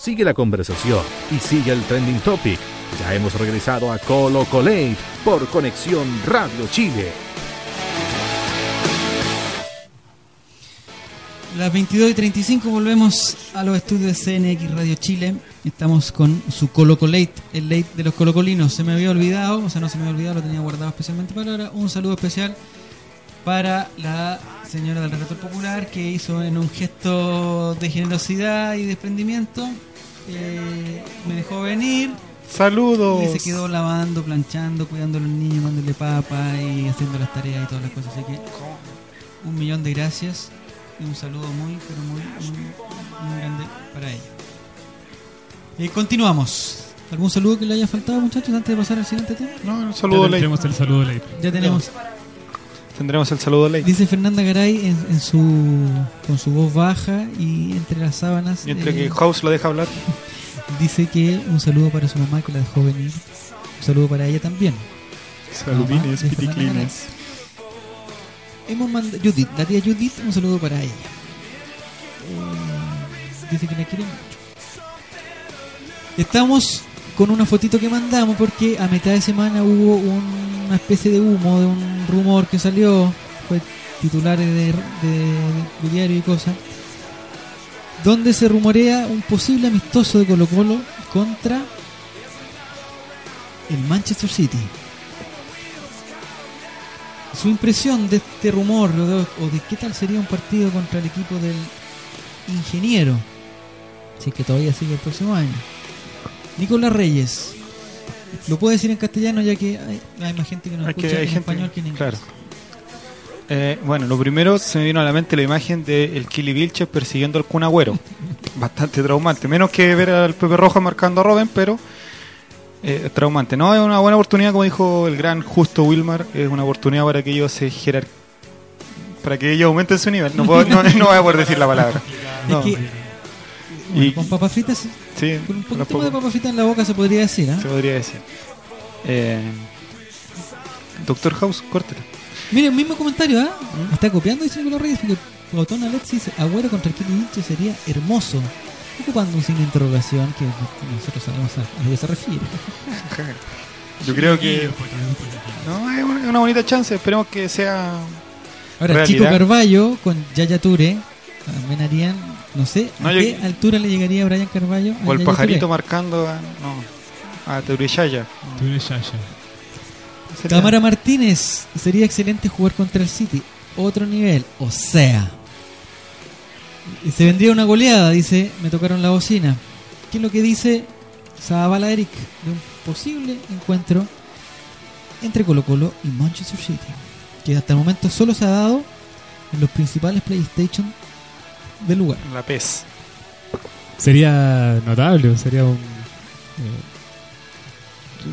Sigue la conversación y sigue el trending topic. Ya hemos regresado a Colo Colate por Conexión Radio Chile. Las 22 y 35 volvemos a los estudios de CNX Radio Chile. Estamos con su Coloco Late, el late de los colocolinos. Se me había olvidado, o sea, no se me había olvidado, lo tenía guardado especialmente para ahora. Un saludo especial para la señora del relator popular que hizo en un gesto de generosidad y desprendimiento. eh, me dejó venir Saludos. y se quedó lavando, planchando, cuidando a los niños, dándole papa y haciendo las tareas y todas las cosas. Así que un millón de gracias y un saludo muy, pero muy, muy, muy grande para ella. Eh, continuamos. ¿Algún saludo que le haya faltado, muchachos, antes de pasar al siguiente tema? No, un saludo Ya ley. tendremos el saludo ley. Ya tenemos. Tendremos el saludo ley. Dice Fernanda Garay en, en su con su voz baja y entre las sábanas. Y entre eh, que House lo deja hablar. dice que un saludo para su mamá que la dejó venir. Un saludo para ella también. Saludines, piticlines. Hemos mandado Judith, la tía Judith, un saludo para ella. Eh, dice que la quiere mucho. Estamos con una fotito que mandamos porque a mitad de semana hubo una especie de humo de un rumor que salió, fue titulares de, de- diario y cosas, donde se rumorea un posible amistoso de Colo Colo contra el Manchester City. Su impresión de este rumor o de, o de qué tal sería un partido contra el equipo del ingeniero, si es que todavía sigue el próximo año. Nicolás Reyes, lo puedo decir en castellano ya que hay, hay más gente que nos que escucha hay en gente- español que en inglés. Claro. Eh, bueno, lo primero se me vino a la mente la imagen de el Kili Vilches persiguiendo al Kun Agüero. Bastante traumante. Menos que ver al Pepe Roja marcando a Robin, pero eh, traumante. No, es una buena oportunidad, como dijo el gran Justo Wilmar. Es una oportunidad para que ellos se jerar para que ellos aumenten su nivel. No, puedo, no, no voy a poder decir la palabra. No. Es que, bueno, Y- con papas fritas, Sí, con un poquito poco- más de papas fritas en la boca se podría decir, ¿ah? se podría decir. Eh, Doctor House, córtela. Mire, el mismo comentario, ¿ah? ¿Mm? Está copiando dice Nicolás Reyes porque Botón Alex dice Agüero contra Kelly Vilche sería hermoso. Ocupando un signo interrogación que nosotros sabemos a, a lo que se refiere. Yo creo que. No, es una, es una bonita chance. Esperemos que sea. Ahora, realidad. Chico Carballo con Yaya Ture también harían, no sé, No, ¿a yo- qué altura le llegaría a Brian Carballo? O el Yaya pajarito marcando a. No. A Teurishaya. Cámara Martínez, sería excelente jugar contra el City. Otro nivel, o sea. Y Se vendría una goleada, dice, me tocaron la bocina. ¿Qué es lo que dice Zabala Eric de un posible encuentro entre Colo Colo y Manchester City? Que hasta el momento solo se ha dado en los principales PlayStation del lugar. La PES. Sería notable, sería un. eh,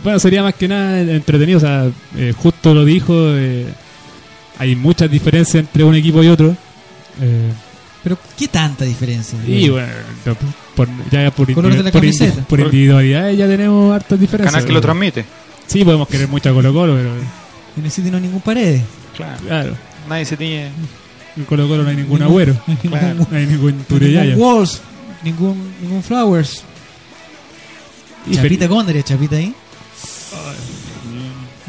bueno, sería más que nada entretenido. O sea, eh, justo lo dijo. eh, hay muchas diferencias entre un equipo y otro. eh, Pero, ¿qué tanta diferencia? y bueno, no, por, ya por, Color de la por, camiseta. por individualidad ya tenemos hartas diferencias. Canal que lo transmite. Sí, podemos querer mucho a Colo Colo, pero. City no hay ningún pared. Claro. Claro. Nadie se tiñe. En Colo Colo no hay ningún Ningún- agüero. No hay ningún Tureyaya. Ningún Walls, ningún, ningún Flowers. Y Chapita Conderia, Chapita ahí.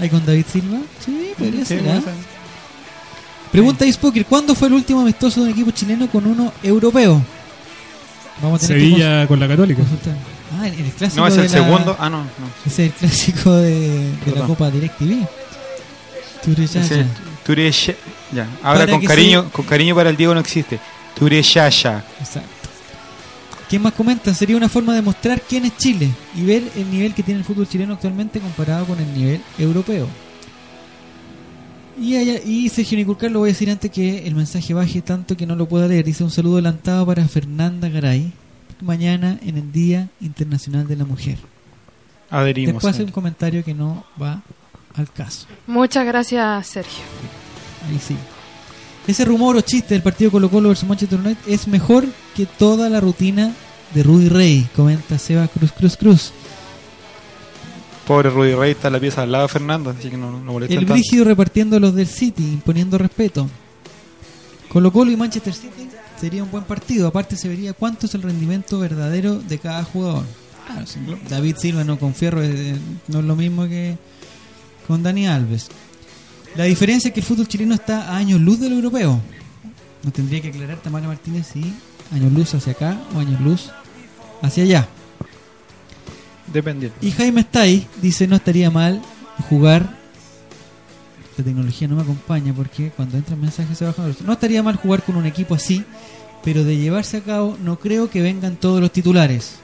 Ahí con David Silva. Sí, podría ser. ser. Pregunta Ice ¿cuándo fue el último amistoso de un equipo chileno con uno europeo? Vamos a tener que Sevilla con la Católica. consultar. Ah, en el clásico No, es de el la- segundo. Ah, no. no. Es el clásico de, de la. Copa DirecTV. Tureyaya. Ese Tureya- Ya. Ahora Para con cariño, se- con cariño para el Diego no existe. Tureyaya. Exacto. ¿Quién más comenta? Sería una forma de mostrar quién es Chile y ver el nivel que tiene el fútbol chileno actualmente comparado con el nivel europeo. Y, allá- y Sergio Niculcar lo voy a decir antes que el mensaje baje tanto que no lo pueda leer. Dice un saludo adelantado para Fernanda Garay. Mañana en el Día Internacional de la Mujer. Adherimos. Después hace un comentario que no va al caso. Muchas gracias, Sergio. Ahí sí. Ese rumor o chiste del partido Colo Colo versus Manchester United es mejor que toda la rutina de Rudy Rey, comenta Seba Cruz Cruz Cruz. Pobre Rudy Rey está en la pieza al lado de Fernando, así que no, no molesta El tanto. brígido repartiendo los del City, imponiendo respeto. Colo Colo y Manchester City sería un buen partido. Aparte se vería cuánto es el rendimiento verdadero de cada jugador. Claro, si David Silva no con Fierro es- eh, no es lo mismo que con Dani Alves. La diferencia es que el fútbol chileno está a años luz del europeo. Nos tendría que aclarar Tamara Martínez si años luz hacia acá o años luz hacia allá. Dependiendo. Y Jaime está ahí, dice no estaría mal jugar. La tecnología no me acompaña porque cuando entran mensajes se bajan los. No estaría mal jugar con un equipo así, pero de llevarse a cabo no creo que vengan todos los titulares.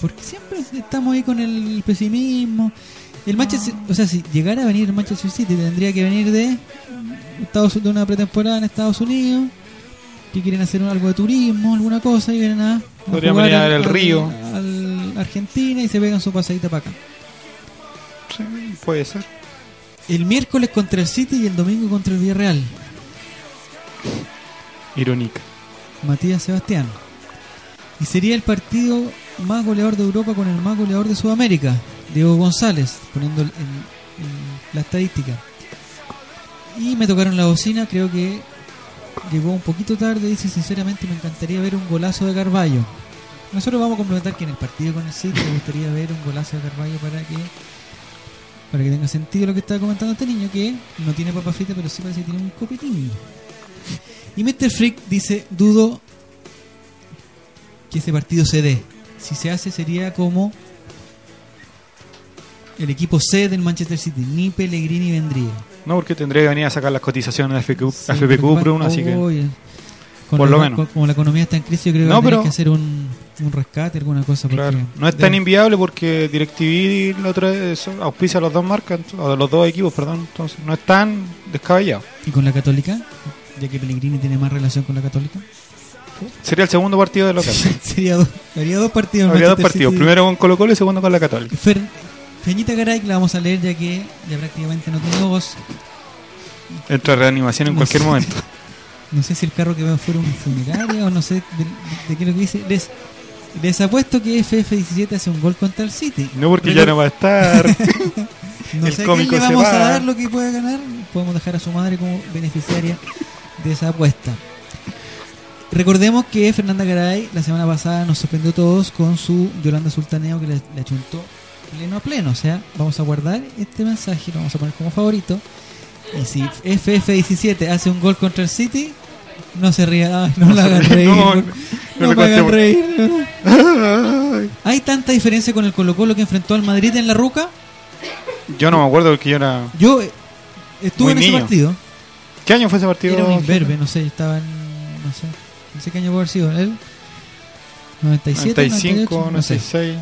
Porque siempre estamos ahí con el pesimismo. El Manchester, o sea, si llegara a venir el Manchester City tendría que venir de Estados de una pretemporada en Estados Unidos que quieren hacer algo de turismo, alguna cosa y vienen a, a Podrían venir a ver el al- Río. al Argentina y se pegan su pasadita para acá. Sí, puede ser. El miércoles contra el City y el domingo contra el Villarreal. Irónica. Matías Sebastián. Y sería el partido más goleador de Europa con el más goleador de Sudamérica, Diego González, poniendo en la estadística. Y me tocaron la bocina, creo que llegó un poquito tarde, dice sinceramente me encantaría ver un golazo de Carballo. Nosotros vamos a complementar que en el partido con el City me gustaría ver un golazo de Carballo para que para que tenga sentido lo que estaba comentando este niño que no tiene papa frita pero sí parece que tiene un copetín. Y Mr. Freak dice, dudo que ese partido se dé. Si se hace sería como el equipo C del Manchester City, ni Pellegrini vendría. No, porque tendría que venir a sacar las cotizaciones de FPQ, Sí, FPQ pero por uno, así que. oye, con por la- lo menos. con- como la economía está en crisis, yo creo que No, pero- que hacer un, un rescate, alguna cosa. Claro. No es tan de- inviable porque DirecTV la otra vez auspicia a los dos marcas, a los dos equipos, perdón. Entonces no es tan descabellado. ¿Y con la Católica? Ya que Pellegrini tiene más relación con la Católica. Sería el segundo partido de local. Sería dos, habría dos partidos. Habría dos partidos, City. primero con Colo Colo y segundo con la Católica. Fer, Feñita Garay, que la vamos a leer ya que ya prácticamente no tiene voz. Entra reanimación en No cualquier sé. momento. No sé si el carro que va fuera un funerario o no sé de, de qué es lo que dice. Les, les apuesto que FF17 hace un gol contra el City. No, porque Pero- ya no va a estar. No el sé cómico le se vamos va. a dar lo que puede ganar. Podemos dejar a su madre como beneficiaria de esa apuesta. Recordemos que Fernanda Garay la semana pasada nos sorprendió a todos con su Yolanda Sultaneo que le, le achuntó pleno a pleno. O sea, vamos a guardar este mensaje, lo vamos a poner como favorito. Y si FF17 hace un gol contra el City, no se ría, ay, no la hagan reír. No, no, no me hagan reír. ¿Hay tanta diferencia con el Colo Colo que enfrentó al Madrid en la Ruca? Yo no me acuerdo porque yo era. Yo eh, estuve en ese partido. ¿Qué año fue ese partido? Era un imberbe, no sé, estaba en. No sé. No sé qué año puede haber sido. ¿El 97? 95, 98, no sé.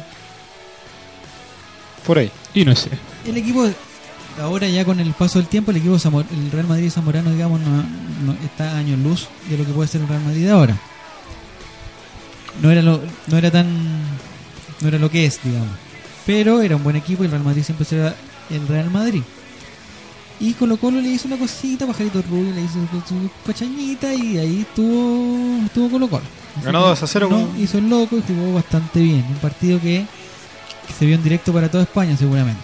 96. Por ahí. Y no sé. El equipo, ahora ya con el paso del tiempo, el equipo Zamor- el Real Madrid Zamorano, digamos, no, no- está a años luz de lo que puede ser el Real Madrid ahora. No era, lo, no era tan. No era lo que es, digamos. Pero era un buen equipo y el Real Madrid siempre será el Real Madrid. Y Colo Colo le hizo una cosita, Pajarito Rubio le hizo su, pachañita y ahí estuvo, estuvo Colo Colo. Así Ganó que 2 a 0 no, con- hizo el loco y jugó bastante bien. Un partido que, que se vio en directo para toda España seguramente.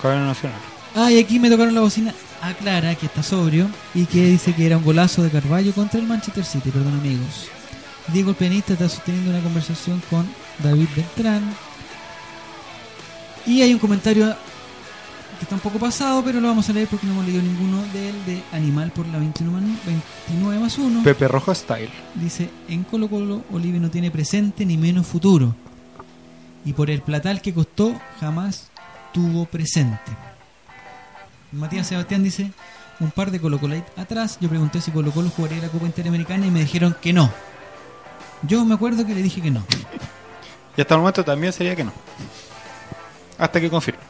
Cadena Nacional. Ah, y aquí me tocaron la bocina aclara que está sobrio y que dice que era un golazo de Carballo contra el Manchester City, perdón amigos. Diego el pianista está sosteniendo una conversación con David Beltrán. Y hay un comentario que está un poco pasado, pero lo vamos a leer porque no hemos leído ninguno del de Animal por la 29, man- 29 más 1. Pepe Roja Style. Dice, en Colo Colo Olive no tiene presente ni menos futuro. Y por el platal que costó, jamás tuvo presente. Matías Sebastián dice, un par de Colo Colite atrás, yo pregunté si Colo Colo jugaría la Copa Interamericana y me dijeron que no. Yo me acuerdo que le dije que no. Y hasta el momento también sería que no. Hasta que confirme.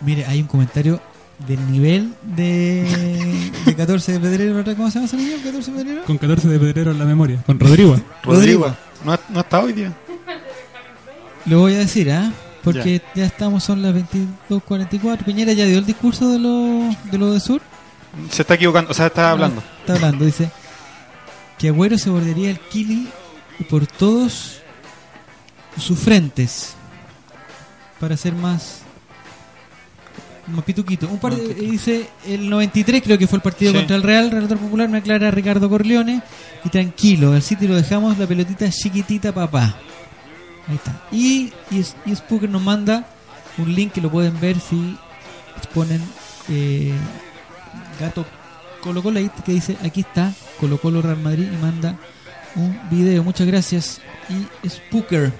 Mire, hay un comentario del nivel de, de 14 de Pedrero. ¿verdad? ¿Cómo se llama ese niño? 14 de Pedrero. Con 14 de pedrero en la memoria. Con Rodrigo. Rodrigo. No, no está hoy día. Lo voy a decir, ¿ah? Porque ya. estamos, son las 22.44. Piñera ya dio el discurso de lo de, lo de Sur. Se está equivocando, o sea, está hablando. Ah, está hablando, dice que Agüero se bordearía el Kili por todos sus frentes para ser más más pituquito. Un par de, dice el 93 creo que fue el partido Sí. contra el Real, Relator Popular me aclara Ricardo Corleone y tranquilo, al City lo dejamos la pelotita chiquitita papá. Ahí está. Y, y, Spooker nos manda un link que lo pueden ver si ponen eh, Gato Colo Colo que dice aquí está Colo Colo Real Madrid y manda un video. Muchas gracias. Y Spooker.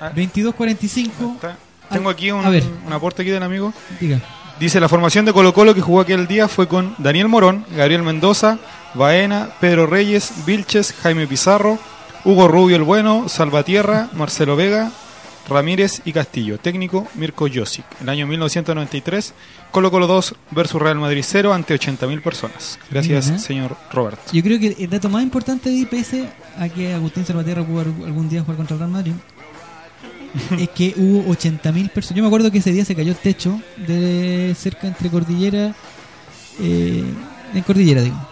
22.45. Tengo aquí un, ver. un aporte aquí del amigo. Diga. Dice la formación de Colo Colo que jugó aquel día fue con Daniel Morón, Gabriel Mendoza, Baena, Pedro Reyes, Vilches, Jaime Pizarro, Hugo Rubio el Bueno, Salvatierra, Marcelo Vega, Ramírez y Castillo. Técnico Mirko Josic. El año 1993, Colo Colo 2 versus Real Madrid 0 ante 80.000 personas. Gracias, Mira. señor Roberto. Yo creo que el dato más importante de IPS a que Agustín Salvatierra pudo algún día jugar contra el Real Madrid es que hubo 80.000 personas. Yo me acuerdo que ese día se cayó el techo de cerca entre Cordillera, eh, en Cordillera digo.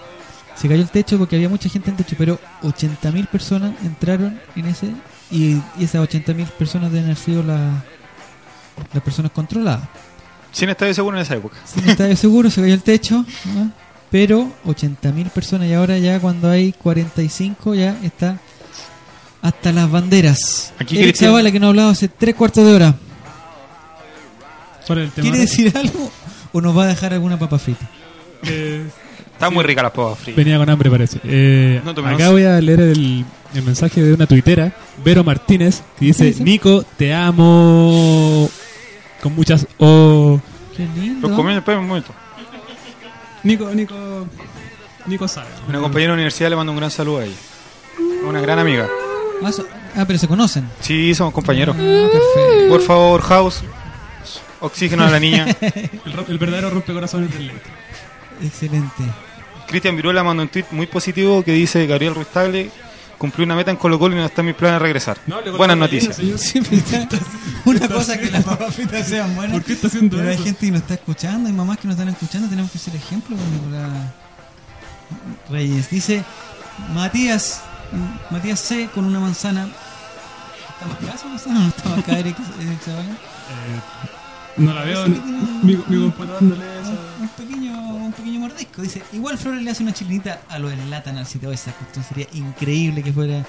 Se cayó el techo porque había mucha gente en el techo, pero 80.000 personas entraron en ese y, y esas 80.000 personas deben haber sido la- las personas controladas. Sin estadio seguro en esa época. Sin estadio seguro, se cayó el techo, ¿no? pero 80.000 personas y ahora ya cuando hay 45 ya está hasta las banderas. Aquí Eric Cristian- Zavala que no ha hablado hace tres cuartos de hora. ¿Quiere decir algo o nos va a dejar alguna papa frita? Eh, Está muy rica la pava fritas. Venía con hambre, parece. Eh, No tomemos. acá voy a leer el, el mensaje de una tuitera, Vero Martínez, que dice: dice? Nico, te amo. Con muchas O. Qué lindo. Los comienzos, espera un momento. Nico, Nico. Nico sabe. Una compañera de la universidad le mando un gran saludo a ella. Una gran amiga. Ah, ah, pero se conocen. Sí, somos compañeros. Ah, perfecto. Por favor, House, oxígeno a la niña. El, el verdadero rompecorazones del leite. Excelente. Cristian Viruela manda un tweet muy positivo que dice Gabriel Ruiz Tagle cumplí una meta en Colo Colo y no está en mis planes de regresar. No, Buenas la noticias. está- una cosa es que las papas fritas sean buenas. ¿Por qué está haciendo pero hay gente que nos está escuchando, hay mamás que nos están escuchando, tenemos que ser ejemplo con Nicolás Reyes. Dice Matías, Matías C con una manzana. ¿Estamos acá esa manzana o no estamos acá, Eric, Eric Zavala? Eh, no la veo. Mi, mi computador no lee eso. Dice, igual Flores le hace una chilinita a lo del Latanal si te va esa cuestión. Sería increíble que fuera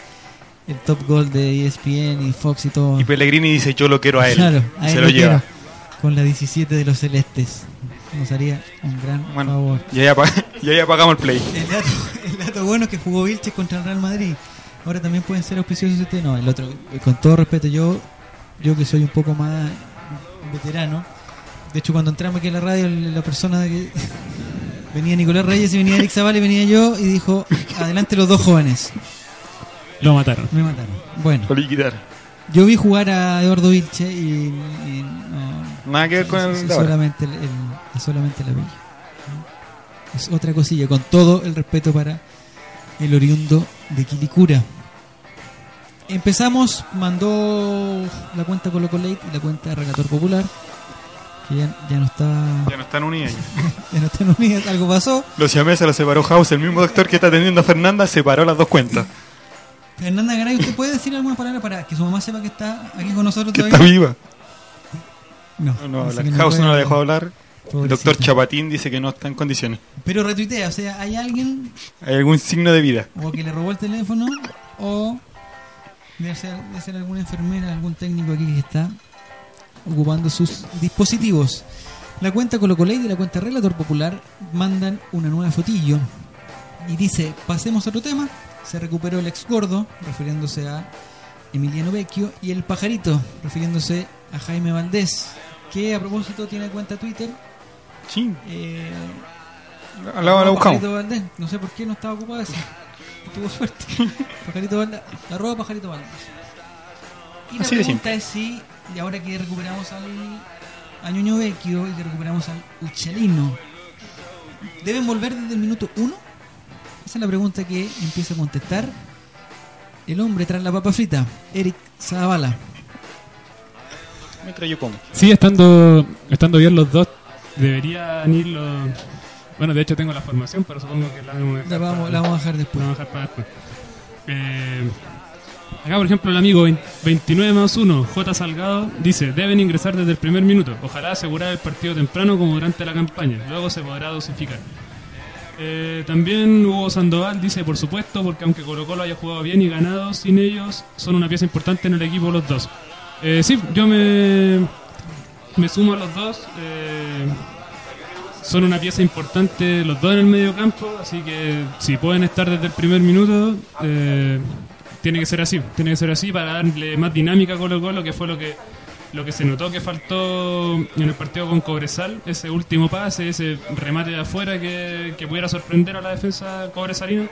el top goal de ESPN y Fox y todo. Y Pellegrini dice yo lo quiero a él. Claro, y a se él lo lleva. quiero. Con la 17 de los celestes. Nos haría un gran favor. Y ahí, apa- y ahí apagamos el play. El dato, el dato bueno es que jugó Vilches contra el Real Madrid. Ahora también pueden ser auspiciosos este. No, el otro, eh, con todo respeto, yo yo que soy un poco más veterano. De hecho, cuando entramos aquí a la radio, la persona de que venía Nicolás Reyes y venía Eric Zavala y venía yo y dijo: Adelante los dos jóvenes. Lo mataron. Me mataron. Bueno, Lo liquidar. yo vi jugar a Eduardo Vilche y, y no, Nada que ver con el es, solamente el, el- es solamente la bella. Es otra cosilla, con todo el respeto para el oriundo de Quilicura. Empezamos, mandó la cuenta Colo Colate y la cuenta Relator Popular, que ya, ya no está Ya no están unidas. ya no están unidas, algo pasó. Los siameses los separó House, el mismo doctor que está atendiendo a Fernanda, separó las dos cuentas. Fernanda Garay, ¿usted puede decir alguna palabra para que su mamá sepa que está aquí con nosotros Que todavía? está viva. No, No, la no House no la dejó hablar. El doctor Chapatín dice que no está en condiciones. Pero retuitea, o sea, hay alguien Hay algún signo de vida. o que le robó el teléfono o debe ser, debe ser alguna enfermera, algún técnico aquí que está ocupando sus dispositivos. La cuenta Colocolate y la cuenta Relator Popular mandan una nueva fotillo y dice, pasemos a otro tema, se recuperó el ex gordo, refiriéndose a Emiliano Vecchio, y el pajarito, refiriéndose a Jaime Valdés, que a propósito tiene cuenta Twitter. Sí. Eh, Al lado la arroba buscamos. Pajarito Valdés. No sé por qué no estaba ocupado ese. Tuvo suerte. Pajarito Valdés. Arroba Pajarito Valdés. Y la Así de pregunta es si, y ahora que recuperamos al a Ñuño Vecchio y que recuperamos al Uchalino, ¿deben volver desde el minuto uno? Esa es la pregunta que empieza a contestar el hombre tras la papa frita, Eric Zavala. Mientras yo como. Sí, estando, estando bien los dos, deberían ir los... Bueno, de hecho tengo la formación, pero supongo que la vamos a dejar, La vamos, para, la vamos a dejar después. la vamos a dejar para después. Eh, acá, por ejemplo, el amigo 20 29 más 1, J. Salgado, dice, deben ingresar desde el primer minuto. Ojalá asegurar el partido temprano como durante la campaña. Luego se podrá dosificar. Eh, también Hugo Sandoval dice, por supuesto, porque aunque Colo Colo haya jugado bien y ganado, sin ellos son una pieza importante en el equipo los dos. Eh, sí, yo me, me sumo a los dos. eh, son una pieza importante los dos en el medio campo, así que si pueden estar desde el primer minuto, tiene que ser así. Tiene que ser así para darle más dinámica a Colo Colo, que fue lo que lo que se notó que faltó en el partido con Cobresal, ese último pase, ese remate de afuera que, que pudiera sorprender a la defensa cobresalina.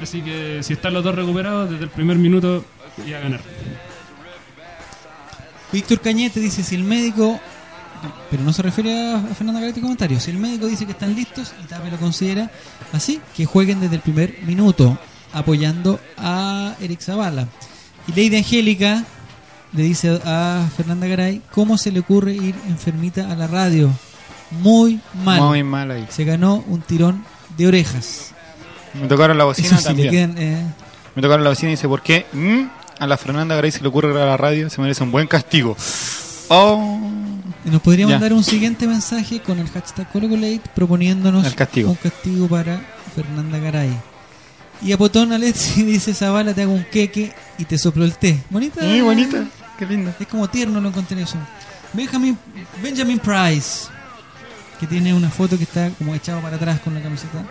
Así que si están los dos recuperados, desde el primer minuto y a ganar. Víctor Cañete dice si el médico, pero no se refiere a, Fernando Garetti comentario, si el médico dice que están listos y Tape lo considera así, que jueguen desde el primer minuto, apoyando a Eric Zavala. Y Lady Angélica le dice a Fernanda Garay, ¿cómo se le ocurre ir enfermita a la radio? Muy mal. Muy mal ahí. Se ganó un tirón de orejas. Me tocaron la bocina Eso sí, también. quedan, eh, Me tocaron la bocina y dice, ¿por qué mm, a la Fernanda Garay se le ocurre ir a la radio? Se merece un buen castigo. Oh. Nos podría Ya. mandar un siguiente mensaje con el hashtag ColocoLate proponiéndonos El castigo. un castigo para Fernanda Garay. Y a Potón Alexi dice Zavala te hago un queque y te soplo el té. Bonita. Sí, bonita. Qué lindo. Es como tierno lo encontré eso. Benjamin, Benjamin Price, que tiene una foto que está como echado para atrás con la camiseta.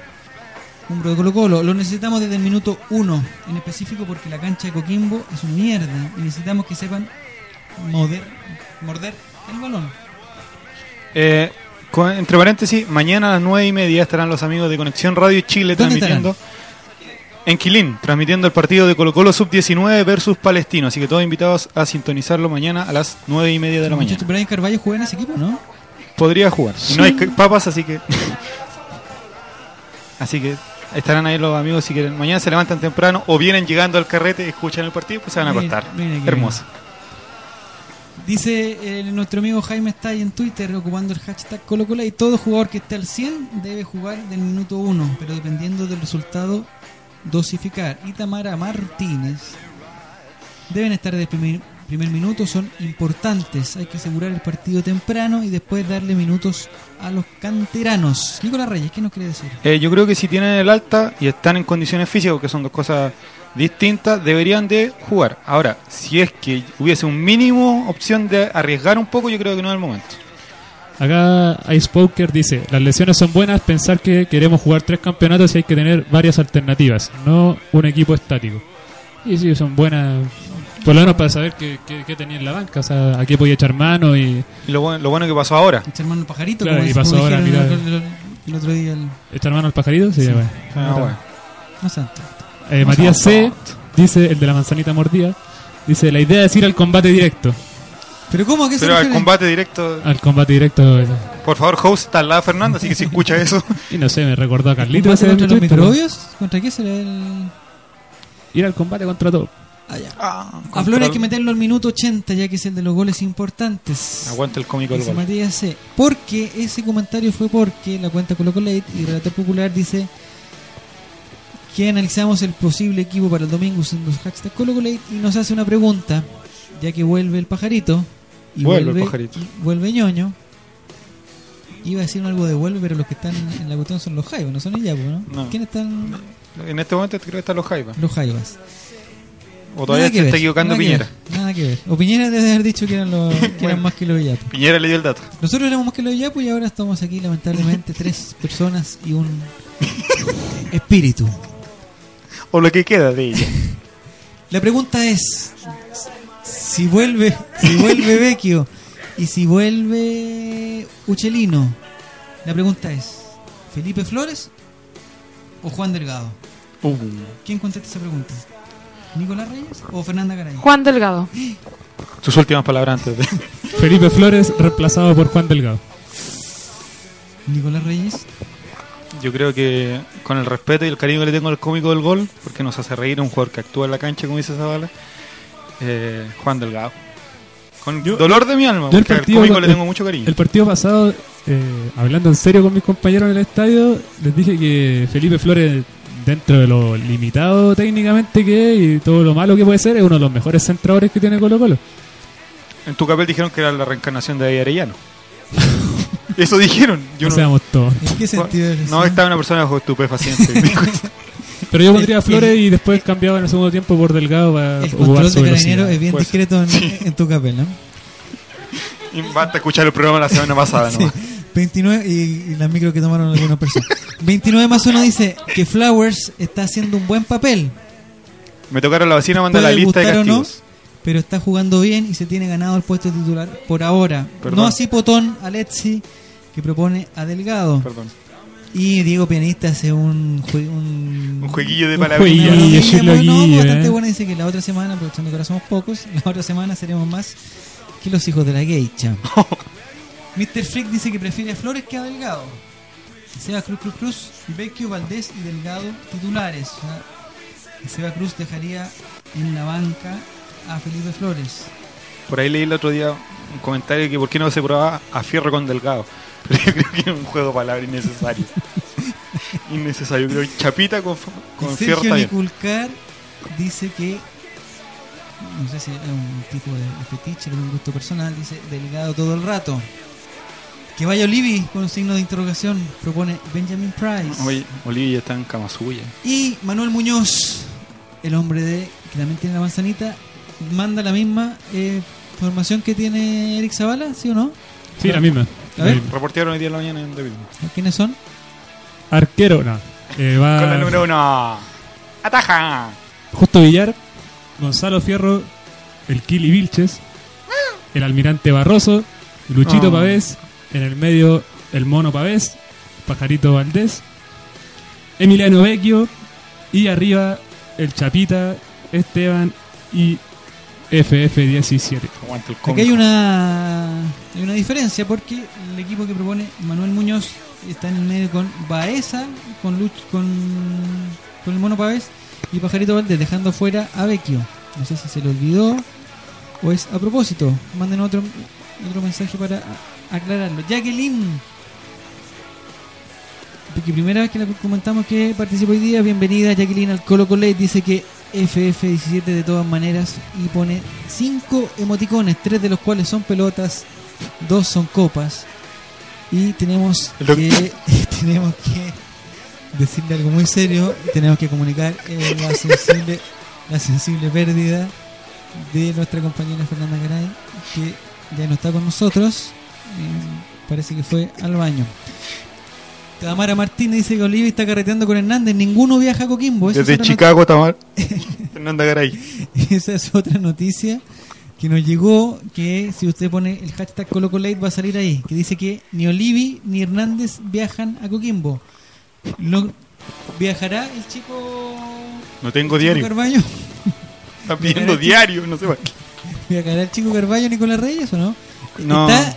Hombro de Colo Colo. Lo necesitamos desde el minuto uno, en específico porque la cancha de Coquimbo es una mierda. Y necesitamos que sepan morder, morder el balón. Eh, entre paréntesis, mañana a las nueve y media estarán los amigos de Conexión Radio Chile ¿Dónde transmitiendo en Quilín, transmitiendo el partido de Colo Colo Sub-19 versus Palestino. Así que todos invitados a sintonizarlo mañana a las nueve y media de la mañana. Brian Carvalho juega en ese equipo, ¿no? Podría jugar. Y no hay papas, así que. así que Estarán ahí los amigos si quieren. Mañana se levantan temprano o vienen llegando al carrete, escuchan el partido, pues se van a acostar. Hermoso. Dice eh, nuestro amigo Jaime está ahí en Twitter ocupando el hashtag Colo y todo jugador que esté al 100 debe jugar del minuto 1, pero dependiendo del resultado dosificar. Y Tamara Martínez deben estar el primer, primer minuto, son importantes. Hay que asegurar el partido temprano y después darle minutos a los canteranos. Nicolás Reyes, ¿qué nos quiere decir? Eh, yo creo que si tienen el alta y están en condiciones físicas, que son dos cosas distintas, deberían de jugar. Ahora, si es que hubiese un mínimo opción de arriesgar un poco, yo creo que no es el momento. Acá Ice Poker dice, las lesiones son buenas, pensar que queremos jugar tres campeonatos y hay que tener varias alternativas, no un equipo estático. Y sí, son buenas, por lo menos para saber qué, qué- qué tenía en la banca, o sea, a qué podía echar mano y... Y lo, bueno, lo bueno que pasó ahora. Echar mano al pajarito, Claro, como y pasó ahora, el, el- el otro día. El, ¿Echar mano al pajarito? Sí, Sí. bueno. Ah, bueno. no sé. Eh, No Matías C, dice, el de la manzanita mordida, dice, la idea es ir al combate directo. ¿Pero cómo? ¿A qué se Pero al refiere? combate directo. Al combate directo. eh, Por favor, host, está al lado de Fernando, así que si escucha eso. Y no sé, me recordó a Carlito. ¿Combate ese contra los microbios? ¿Contra qué será el...? Ir al combate contra todo. Ah, ya. Ah, A Flor hay que meterlo al minuto 80, ya que es el de los goles importantes. Aguanta el cómico del Dice gol. Matías C. Porque ese comentario fue porque la cuenta Colo Colate y Relator Popular dice que analizamos el posible equipo para el domingo usando los hashtags Colo Colate y nos hace una pregunta, ya que vuelve el pajarito y Vuelve vuelve, el pajarito. y vuelve ñoño. Iba a decir algo de vuelve, pero los que están en la cuestión son los Jaivas, no son Iyapu, ¿no? No. ¿Quiénes están? En este momento creo que están los Jaivas. Los Jaivas. O todavía se está equivocando nada que Piñera. ver, Nada que ver. O Piñera debe haber dicho que eran, los, que eran Bueno. más que los Iyapu. Piñera le dio el dato. Nosotros éramos más que los Iyapu y ahora estamos aquí, lamentablemente, tres personas y un espíritu. O lo que queda de ella. La pregunta es: si vuelve, si vuelve Vecchio y si vuelve Uchelino, la pregunta es: ¿Felipe Flores o Juan Delgado? Uh. ¿Quién contesta esa pregunta? ¿Nicolás Reyes o Fernanda Garay? Juan Delgado. Sus últimas palabras antes de. Felipe Flores reemplazado por Juan Delgado. Nicolás Reyes. Yo creo que con el respeto y el cariño que le tengo al cómico del gol, porque nos hace reír un jugador que actúa en la cancha, como dice Zavala, eh, Juan Delgado. Con dolor de mi alma, porque al partido- cómico le tengo mucho cariño. El partido pasado, eh, hablando en serio con mis compañeros en el estadio, les dije que Felipe Flores, dentro de lo limitado técnicamente que es y todo lo malo que puede ser, es uno de los mejores centradores que tiene Colo Colo. En tu papel dijeron que era la reencarnación de David Arellano. Eso dijeron. Yo No no, seamos todos. ¿En qué sentido es no, estaba una persona bajo estupefaciente. Pero yo pondría a El- Flores y después cambiaba en el segundo tiempo por Delgado para El control de carabinero es bien Pues, discreto en, en tu papel, ¿no? y basta escuchar el programa la semana pasada Sí, nomás. 29 y, y las micros que tomaron algunas personas. 29 más 1 dice que Flowers está haciendo un buen papel. Me tocaron la vecina manda la lista de o no, castigos. pero está jugando bien y se tiene ganado el puesto de titular por ahora. Perdón. No así Potón, Alexi, que propone a Delgado. Perdón. Y Diego Pianista hace un, jue- un, Un jueguillo de un jueguillo, Chilo no, bastante eh. bueno. Dice que la otra semana, aprovechando que ahora somos pocos, la otra semana seremos más que los hijos de la geisha. Mr. Freak dice que prefiere a Flores que a Delgado. Seba Cruz Cruz Cruz, Vecchio, Valdés y Delgado titulares. Seba Cruz dejaría en la banca a Felipe Flores. Por ahí leí el otro día un comentario que por qué no se probaba a Fierro con Delgado. Pero yo creo que era un juego de palabras innecesario. innecesario. Creo que Chapita con, con Sergio. Niculcar dice que no sé si es un tipo de, fetiche, de un gusto personal, dice Delgado todo el rato. Que vaya Olivi con un signo de interrogación, propone Benjamin Price. Oye, Olivia está en cama suya. Y Manuel Muñoz, el hombre de que también tiene la manzanita, manda la misma eh, formación que tiene Eric Zavala, ¿sí o no? Sí, la misma. A ver. Reportearon hoy día en la mañana en David. ¿Quiénes son? Arquero, no. Eh, va Con la número uno. ¡Ataja! Justo Villar, Gonzalo Fierro, el Kili Vilches, el Almirante Barroso, Luchito Oh. Pavés, en el medio el Mono Pavés, Pajarito Valdés, Emiliano Vecchio y arriba el Chapita, Esteban y FF17. Aguanta el Aquí hay una, hay una diferencia porque el equipo que propone Manuel Muñoz está en el medio con Baeza, con Luch, con, con el Mono Pavés y Pajarito Valdés, dejando fuera a Vecchio. No sé si se le olvidó o es a propósito. Manden otro, otro mensaje para aclararlo. Jacqueline. Porque primera vez que la comentamos que participa hoy día, bienvenida Jacqueline al Colo Colo dice que FF17 de todas maneras y pone cinco emoticones, tres de los cuales son pelotas, dos son copas y tenemos Lo- que tenemos que decirle algo muy serio, tenemos que comunicar eh, la sensible la sensible pérdida de nuestra compañera Fernanda Garay que ya no está con nosotros, eh, parece que fue al baño. Tamara Martínez dice que Olivia está carreteando con Hernández. Ninguno viaja a Coquimbo. Esa Desde Chicago, Tamar. Fernanda Garay. Esa es otra noticia que nos llegó. Que si usted pone el hashtag ColocoLate va a salir ahí. Que dice que ni Olivi ni Hernández viajan a Coquimbo. Lo- ¿Viajará el chico, No tengo diario. Carballo? Están pidiendo diario, no sé para qué. ¿Viajará el chico Carballo Nicolás Reyes o no? No. ¿Está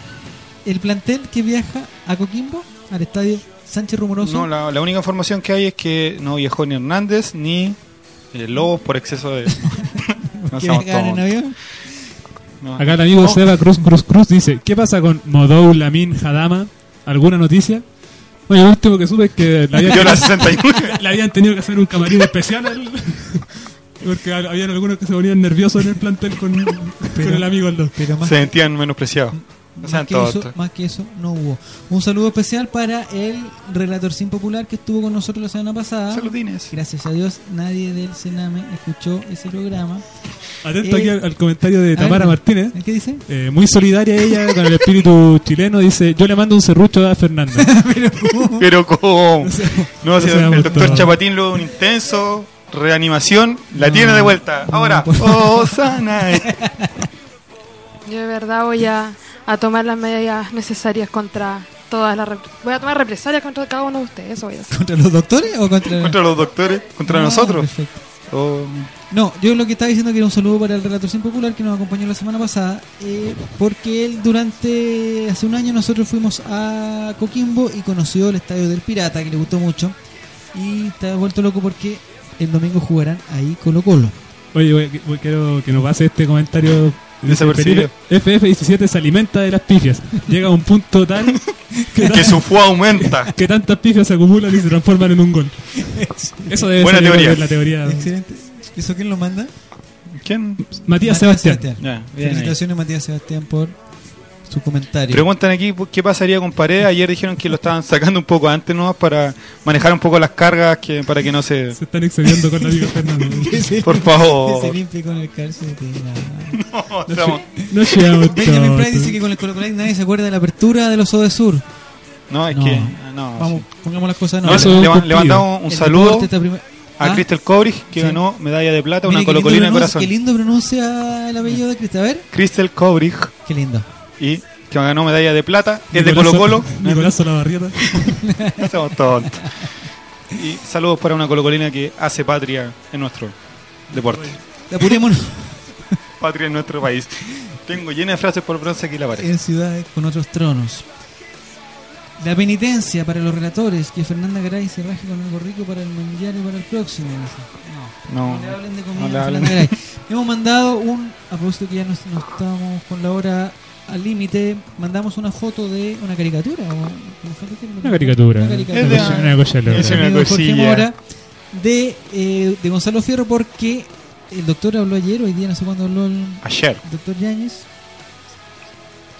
el plantel que viaja a Coquimbo? Al estadio Sánchez Rumoroso. No, la, la única información que hay es que no viajó ni Hernández ni eh, Lobos por exceso de. no ¿Que seamos viajaban en avión? No. Acá el amigo No. Seba Cruz Cruz Cruz dice, ¿qué pasa con Modou Lamin Hadama? ¿Alguna noticia? Oye, lo último que supe es que le habían, Yo la 61. le habían tenido que hacer un camarín especial al- porque habían algunos que se ponían nerviosos en el plantel con, con el amigo. Pero más Se sentían menospreciados. No Más que, eso, tontos. más que eso no hubo. Un saludo especial para el relator sin popular que estuvo con nosotros la semana pasada. Saludines. Gracias a Dios nadie del Sename escuchó ese programa. Atento Eh, aquí al, al comentario de Tamara ver, Martínez. ¿Qué dice? Eh, muy solidaria ella con el espíritu chileno. Dice, yo le mando un serrucho a Fernanda. Pero ¿cómo? No sé. No, No si seamos el doctor. Chapatín luego un intenso reanimación la No, tiene de vuelta. no, Ahora, oh, sana. Yo de verdad voy a, a tomar las medidas necesarias contra todas las... Voy a tomar represalias contra cada uno de ustedes, eso voy a hacer. ¿Contra los doctores o contra, Contra los doctores, contra Ah, nosotros. perfecto. Oh, No, yo lo que estaba diciendo que era un saludo para el relator sin popular que nos acompañó la semana pasada, eh, porque él durante hace un año nosotros fuimos a Coquimbo y conoció el estadio del Pirata, que le gustó mucho, y está vuelto loco porque el domingo jugarán ahí Colo Colo. Oye, voy- voy- quiero que nos pase este comentario. Dice, Desapercibido. Felipe, FF17 se alimenta de las pifias. Llega a un punto tal que, que su fuego aumenta. que tantas pifias se acumulan y se transforman en un gol. Eso debe Buena ser teoría. la. Excelente. ¿Eso quién lo manda? ¿Quién? Matías Sebastián. Ahí. Felicitaciones Matías Sebastián por su comentario. Preguntan aquí pues, qué pasaría con Paredes. Ayer dijeron que lo estaban sacando un poco antes ¿no? para manejar un poco las cargas que para que no se... Se están excediendo con la amiga Fernando. Por favor. que se limpie con el calcetín. No, estamos- No llegamos Benjamin Price dice que con el Colo Colo nadie se acuerda de la apertura de los de Sur. no, es No. que... No, Vamos, pongamos las cosas en No, orden. le, mandamos un El saludo a Ah, Crystal Kobrich que Sí. ganó medalla de plata, mire una colocolina de pronuncia- corazón. Qué lindo pronuncia el apellido de Cristian. A ver, Crystal Kobrich qué lindo. Y que ganó medalla de plata, es de Colo Colo. Nicolás Solabarrieta. No seamos tontos. Y saludos para una colocolina que hace patria en nuestro deporte. Apurémonos Patria en nuestro país. Tengo llena de frases por bronce aquí la pared. en ciudades con otros tronos. La penitencia para los relatores, que Fernanda Garay se raje con algo rico para el mundial y para el próximo. No, No, no le hablen de comida no le hablen. Garay. Hemos mandado un, a propósito que ya nos, nos estamos con la hora al límite, mandamos una foto de una caricatura. o-. Una caricatura. Una caricatura. Es de- Una cosa loca. Es una amigo Jorge cosilla. Mora, de, eh, de Gonzalo Fierro porque el doctor habló ayer, hoy día no sé cuándo habló el Ayer. doctor Yáñez.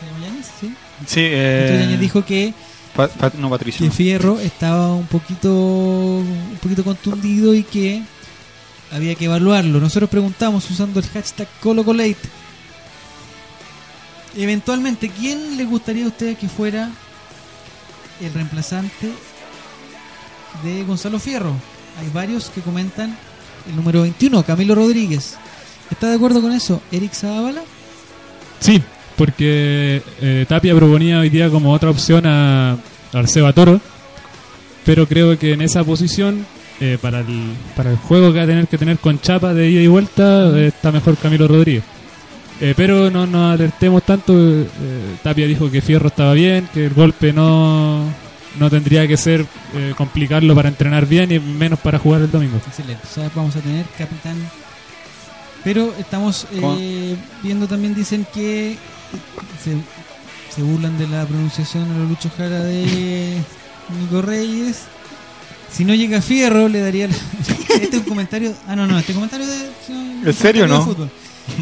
¿Se llama Yáñez? Sí. Sí, El doctor eh, Yáñez dijo que, Pa- pa- no, Patricio. que Fierro estaba un poquito, un poquito contundido y que había que evaluarlo. Nosotros preguntamos usando el hashtag ColoColate. Eventualmente, ¿quién le gustaría a ustedes que fuera el reemplazante de Gonzalo Fierro? Hay varios que comentan el número 21, Camilo Rodríguez. ¿Está de acuerdo con eso? ¿Eric Zavala? Sí, porque eh, Tapia proponía hoy día como otra opción a Arceba Toro, pero creo que en esa posición, eh, para, el, para el juego que va a tener que tener con Chapa de ida y vuelta, eh, está mejor Camilo Rodríguez. Eh, pero no nos alertemos tanto, eh, Tapia dijo que Fierro estaba bien, que el golpe no, no tendría que ser eh, complicarlo para entrenar bien y menos para jugar el domingo. Excelente. O sea, vamos a tener capitán. Pero estamos eh, viendo también, dicen que se, se burlan de la pronunciación a los Lucho Jara de Nico Reyes. Si no llega Fierro, le daría. la- este es un comentario. Ah, no, no, este comentario de. ¿En serio, comentario de no?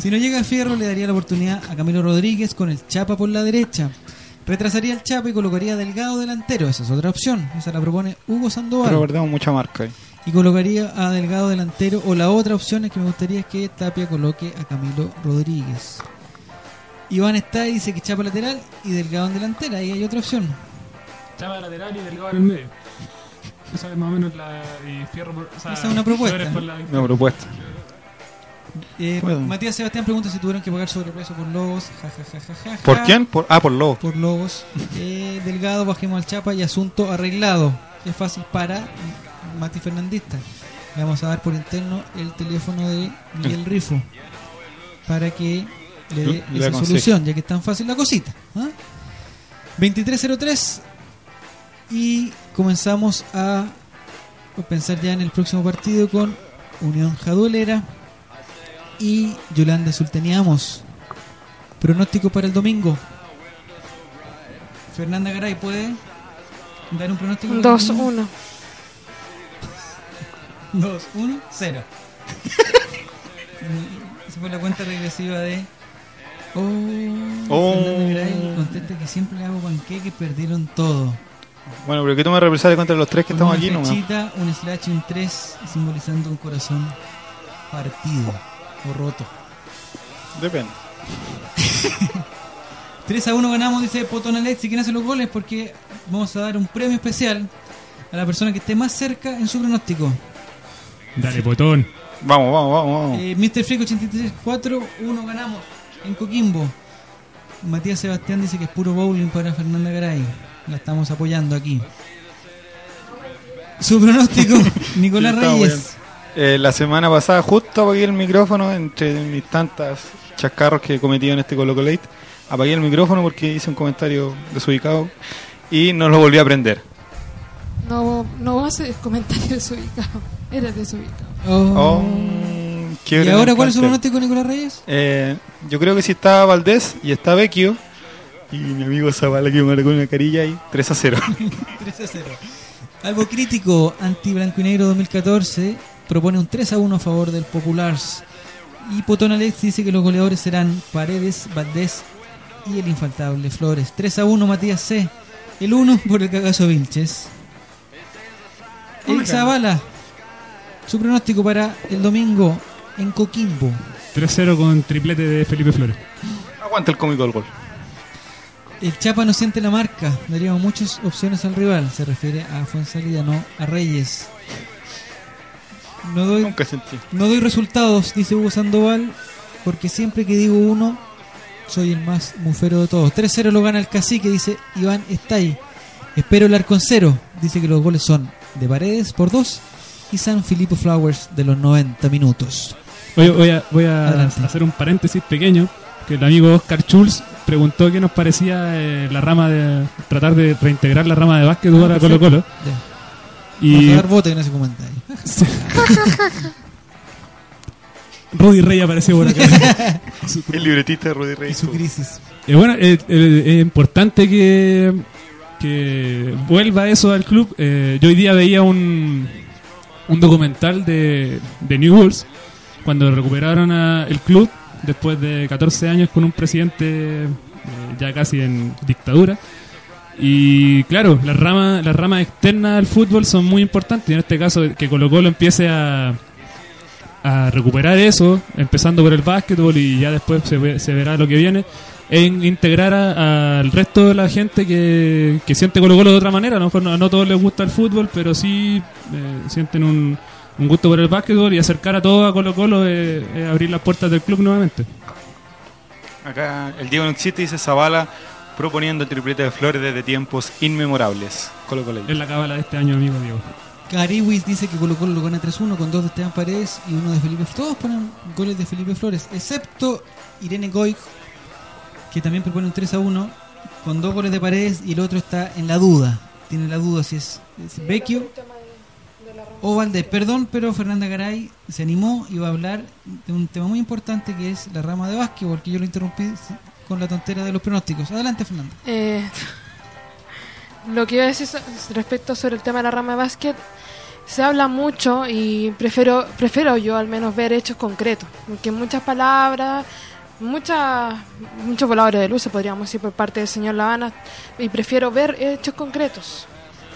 Si no llega Fierro, le daría la oportunidad a Camilo Rodríguez con el Chapa por la derecha. Retrasaría el Chapa y colocaría a Delgado delantero. Esa es otra opción. Esa la propone Hugo Sandoval. Pero perdemos mucha marca ahí. Y colocaría a Delgado delantero. O la otra opción es que me gustaría es que Tapia coloque a Camilo Rodríguez. Iván está y dice que Chapa lateral y Delgado en delantera. Ahí hay otra opción. Chava lateral y delgado en el medio. Esa es más o menos la. Y fierro por, o sea, Esa es una propuesta. Por la- Una propuesta. Eh, Bueno. Matías Sebastián pregunta si tuvieron que pagar sobrepeso por Lobos. Ja, ja, ja, ja, ja, ja. ¿Por quién? Por, ah, por Lobo. Por Lobos. Eh, Delgado, bajemos al Chapa y asunto arreglado. Es fácil para Mati Fernandista. Le vamos a dar por interno el teléfono de Miguel Rifo para que le dé Le esa solución, ya que es tan fácil la cosita. ¿ah? 2303 y comenzamos a pensar ya en el próximo partido con Unión Jadolera y Yolanda Sultaniamos. Pronóstico para el domingo. Fernanda Garay, ¿puede dar un pronóstico? 2-1. 2, 1, 0. Esa fue la cuenta regresiva de. Oh, Oh. Fernanda Garay contesta que siempre le hago panqueques, perdieron todo. Bueno, pero que tome represalia contra los tres que Con estamos una aquí nomás. flechita, un slash y un 3 simbolizando un corazón partido o roto. Depende. 3 a 1 ganamos, dice Potón Alexi. ¿Quién hace los goles? Porque vamos a dar un premio especial a la persona que esté más cerca en su pronóstico. Dale, potón. Vamos, vamos, vamos, vamos. Eh, Mr. Freak 83, 4, 1 ganamos en Coquimbo. Matías Sebastián dice que es puro bowling para Fernanda Garay. La estamos apoyando aquí. Su pronóstico, Nicolás Sí, Reyes. Eh, la semana pasada justo apagué el micrófono entre mis tantas chascarros que he cometido en este Colo Late. Apagué el micrófono porque hice un comentario desubicado y no lo volví a prender. No, no haces comentarios desubicados. Eres desubicado. Oh, qué ¿Y ahora cuál es su pronóstico, Nicolás Reyes? Eh, yo creo que si está Valdés y está Vecchio y mi amigo Zavala que me marcó una carilla ahí, 3 a 0. 3 a 0. Algo crítico, anti blanco y negro 2014, propone un 3 a 1 a favor del Populars. Y Potón Alex dice que los goleadores serán Paredes, Valdés y el infaltable Flores. 3 a 1 Matías C. El 1 por el cagazo Vilches. Eric Zavala, su pronóstico para el domingo en Coquimbo. 3-0 con triplete de Felipe Flores. Aguanta el cómico del gol. El Chapa no siente la marca, daríamos muchas opciones al rival. Se refiere a Fuensalida, no a Reyes. No doy, Nunca sentí. no doy resultados, dice Hugo Sandoval, porque siempre que digo uno, soy el más mufero de todos. 3-0 lo gana el cacique, dice Iván Estay. Espero el arconcero, dice que los goles son de Paredes por dos y San Filipo Flowers de los 90 minutos. Oye, voy a, voy a hacer un paréntesis pequeño. Que el amigo Oscar Schulz preguntó qué nos parecía eh, la rama de. tratar de reintegrar la rama de básquetbol Ah, Colo Colo. Y a dar voto en ese comentario. Rudy Rey apareció por acá. El libretista de Rudy y Rey. su crisis. Eh, bueno, eh, eh, es importante que, que vuelva eso al club. Eh, yo hoy día veía un, un documental de, de New Bulls cuando recuperaron a el club después de 14 años con un presidente eh, ya casi en dictadura. Y claro, las ramas, las ramas externas del fútbol son muy importantes. En este caso, que Colo Colo empiece a, a recuperar eso, empezando por el básquetbol y ya después se, se verá lo que viene, en integrar al resto de la gente que, que siente Colo Colo de otra manera. A lo mejor no, no a todos les gusta el fútbol, pero sí eh, sienten un, un gusto por el básquetbol y acercar a todos a Colo Colo es abrir las puertas del club nuevamente. Acá el Diego no existe, dice Zavala, proponiendo el triplete de flores desde tiempos inmemorables. Colo Colo. Es la cábala de este año, amigo Diego. Cariwis dice que Colo Colo lo gana 3-1 con dos de Esteban Paredes y uno de Felipe Flores. Todos ponen goles de Felipe Flores, excepto Irene Goy, que también propone un 3-1 con dos goles de Paredes y el otro está en la duda. tiene la duda si es, es Vecchio o Valdés. Perdón, pero Fernanda Garay se animó y va a hablar de un tema muy importante que es la rama de básquetbol, que yo lo interrumpí con la tontera de los pronósticos. Adelante, Fernanda. Eh, lo que iba a decir respecto sobre el tema de la rama de básquet, se habla mucho y prefiero, prefiero yo al menos ver hechos concretos, porque muchas palabras, muchas, muchos voladores de luces podríamos decir por parte del señor Lavana, y prefiero ver hechos concretos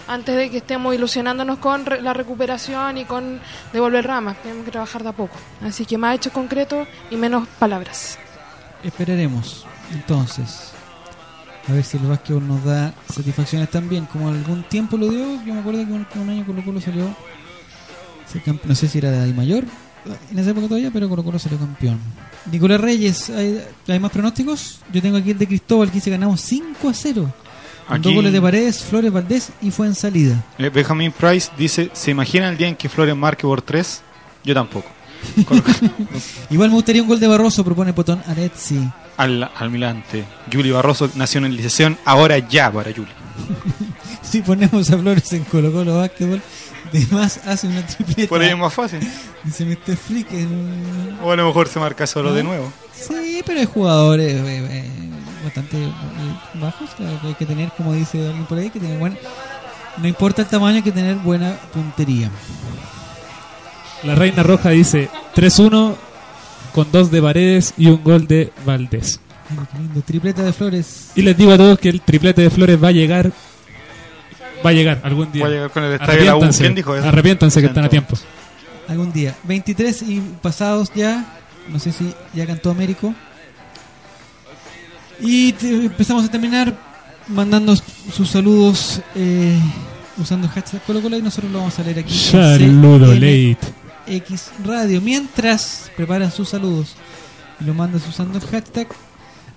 antes de que estemos ilusionándonos con re- la recuperación y con devolver ramas, tenemos que trabajar de a poco, así que más hechos concretos y menos palabras. Esperaremos, entonces. A ver si el básquetbol nos da satisfacciones también. Como algún tiempo lo dio, yo me acuerdo que un, un año Colo Colo salió. No sé si era de mayor, en esa época todavía, pero Colo Colo salió campeón. Nicolás Reyes, ¿hay, hay más pronósticos? Yo tengo aquí el de Cristóbal, que dice ganamos 5 a 0. Con Aquí- dos goles de Paredes, Flores Valdés y fue en salida. Eh, Benjamin Price dice, ¿se imagina el día en que Flores marque por 3? Yo tampoco. Igual me gustaría un gol de Barroso, propone Potón Arezzi. Al, almirante. Juli Barroso, nacionalización ahora ya para Juli. Si ponemos a Flores en Colo Colo Básquetbol, de más hace una tripleta. Por ahí es más fácil. Dice Mr. Flick. en- O a lo mejor se marca solo ¿No? de nuevo. Sí, pero hay jugadores eh, eh, bastante eh, bajos claro, que hay que tener, como dice alguien por ahí, que tener buen... No importa el tamaño, hay que tener buena puntería. La Reina Roja dice 3-1 con dos de Paredes y un gol de Valdés. Lindo, tripleta de Flores. Y les digo a todos que el triplete de Flores va a llegar. Va a llegar algún día. Va a llegar con el estadio de la U. Arrepiéntanse, ¿Quién dijo eso? Arrepiéntanse que están a tiempo. Algún día. 23 y pasados ya. No sé si ya cantó Américo. Y empezamos a terminar mandando sus saludos eh, usando hashtag Colo Colo y nosotros lo vamos a leer aquí. Saludo late. X Radio. Mientras preparan sus saludos y lo mandas usando el hashtag,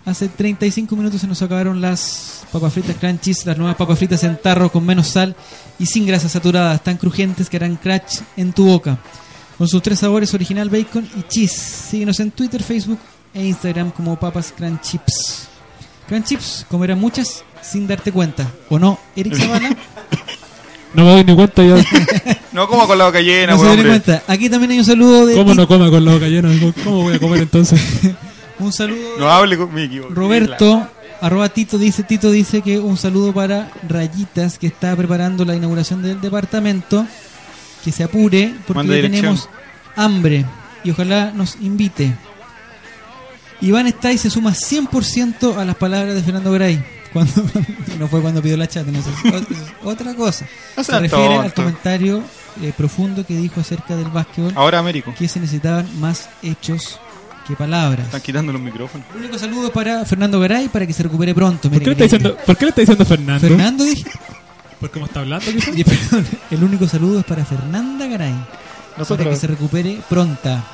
hace 35 minutos se nos acabaron las papas fritas crunchies, las nuevas papas fritas en tarro con menos sal y sin grasas saturadas, tan crujientes que harán crunch en tu boca. Con sus tres sabores original, bacon y cheese. Síguenos en Twitter, Facebook e Instagram como papas crunch chips. Crunch chips, comerán muchas sin darte cuenta. ¿O no, Eric Zavala? No me doy ni cuenta yo. No como con la boca llena, no se cuenta. Aquí también hay un saludo de ¿Cómo no coma con la boca llena? ¿Cómo voy a comer entonces? Un saludo No hable con mi equipo. Roberto, arroba Tito dice, Tito dice que un saludo para Rayitas que está preparando la inauguración del departamento. Que se apure porque Manda ya dirección. tenemos hambre y ojalá nos invite. Iván está y se suma 100% a las palabras de Fernando Gray. Cuando, no fue cuando pidió la chat, no sé, otra cosa. No se refiere al comentario eh, profundo que dijo acerca del básquetbol. Ahora Américo. Que se necesitaban más hechos que palabras. Están quitando los micrófonos. El único saludo es para Fernando Garay para que se recupere pronto. ¿Por qué, le está diciendo, ¿Por qué le está diciendo Fernando? Fernando dije. ¿Por cómo está hablando? Y, perdón, el único saludo es para Fernanda Garay. Nosotros. Para que se recupere pronta.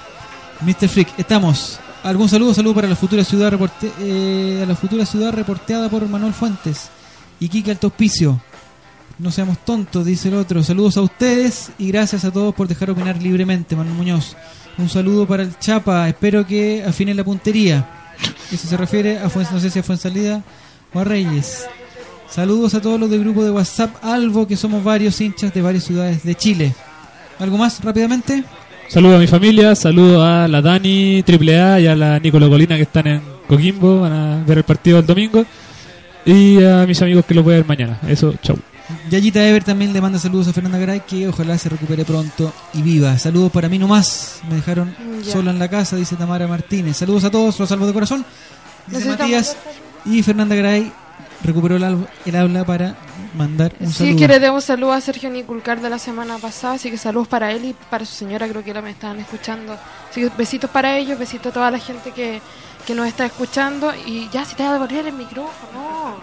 Mr. Freak, estamos. ¿Algún saludo? Saludo para la futura ciudad reporte, eh, la futura ciudad reporteada por Manuel Fuentes y Kike Alto Hospicio. No seamos tontos, dice el otro. Saludos a ustedes y gracias a todos por dejar opinar libremente, Manuel Muñoz. Un saludo para el Chapa, espero que afine la puntería. Eso se refiere a Fuen- no sé si a Fuensalida o a Reyes. Saludos a todos los del grupo de WhatsApp Albo, que somos varios hinchas de varias ciudades de Chile. ¿Algo más rápidamente? Saludo a mi familia, saludo a la Dani AAA y a la Nicolo Colina que están en Coquimbo, van a ver el partido el domingo. Y a mis amigos que lo voy a ver mañana. Eso, chau. Yayita Ever también le manda saludos a Fernanda Garay, que ojalá se recupere pronto y viva. Saludos para mí nomás. Me dejaron Ya. sola en la casa, dice Tamara Martínez. Saludos a todos, los salvo de corazón. Dice Matías. Y Fernanda Garay recuperó el, el habla para mandar un Sí, saludo. que le debo un saludo a Sergio Niculcar de la semana pasada, así que saludos para él y para su señora, creo que la me están escuchando. Así que besitos para ellos, besitos a toda la gente que, que nos está escuchando. Y ya, si te vas a devolver el micrófono.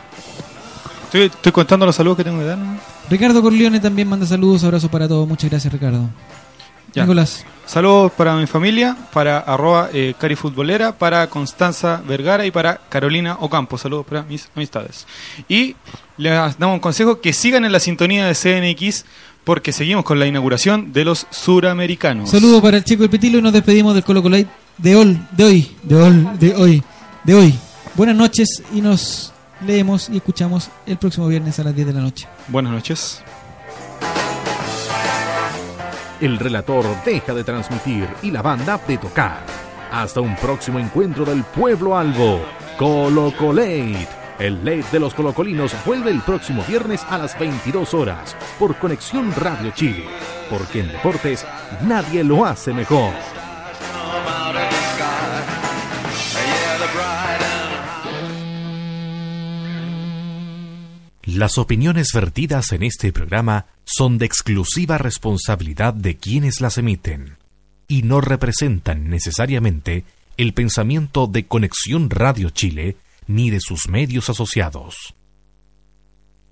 Estoy, estoy contando los saludos que tengo que dar. ¿no? Ricardo Corleone también manda saludos, abrazos para todos. Muchas gracias, Ricardo. Ya. Nicolás. Saludos para mi familia, para arroba eh, carifutbolera, para Constanza Vergara y para Carolina Ocampo. Saludos para mis amistades. Y les damos un consejo que sigan en la sintonía de CNX porque seguimos con la inauguración de los suramericanos. Saludo para el chico del Petilo y nos despedimos del Colo Colate de, ol- de hoy, de, ol- de hoy, de hoy. Buenas noches y nos leemos y escuchamos el próximo viernes a las 10 de la noche. Buenas noches. El relator deja de transmitir y la banda de tocar. Hasta un próximo encuentro del pueblo albo. Colo Colate. El late de los colocolinos vuelve el próximo viernes a las 22 horas por Conexión Radio Chile. Porque en deportes nadie lo hace mejor. Las opiniones vertidas en este programa son de exclusiva responsabilidad de quienes las emiten y no representan necesariamente el pensamiento de Conexión Radio Chile ni de sus medios asociados.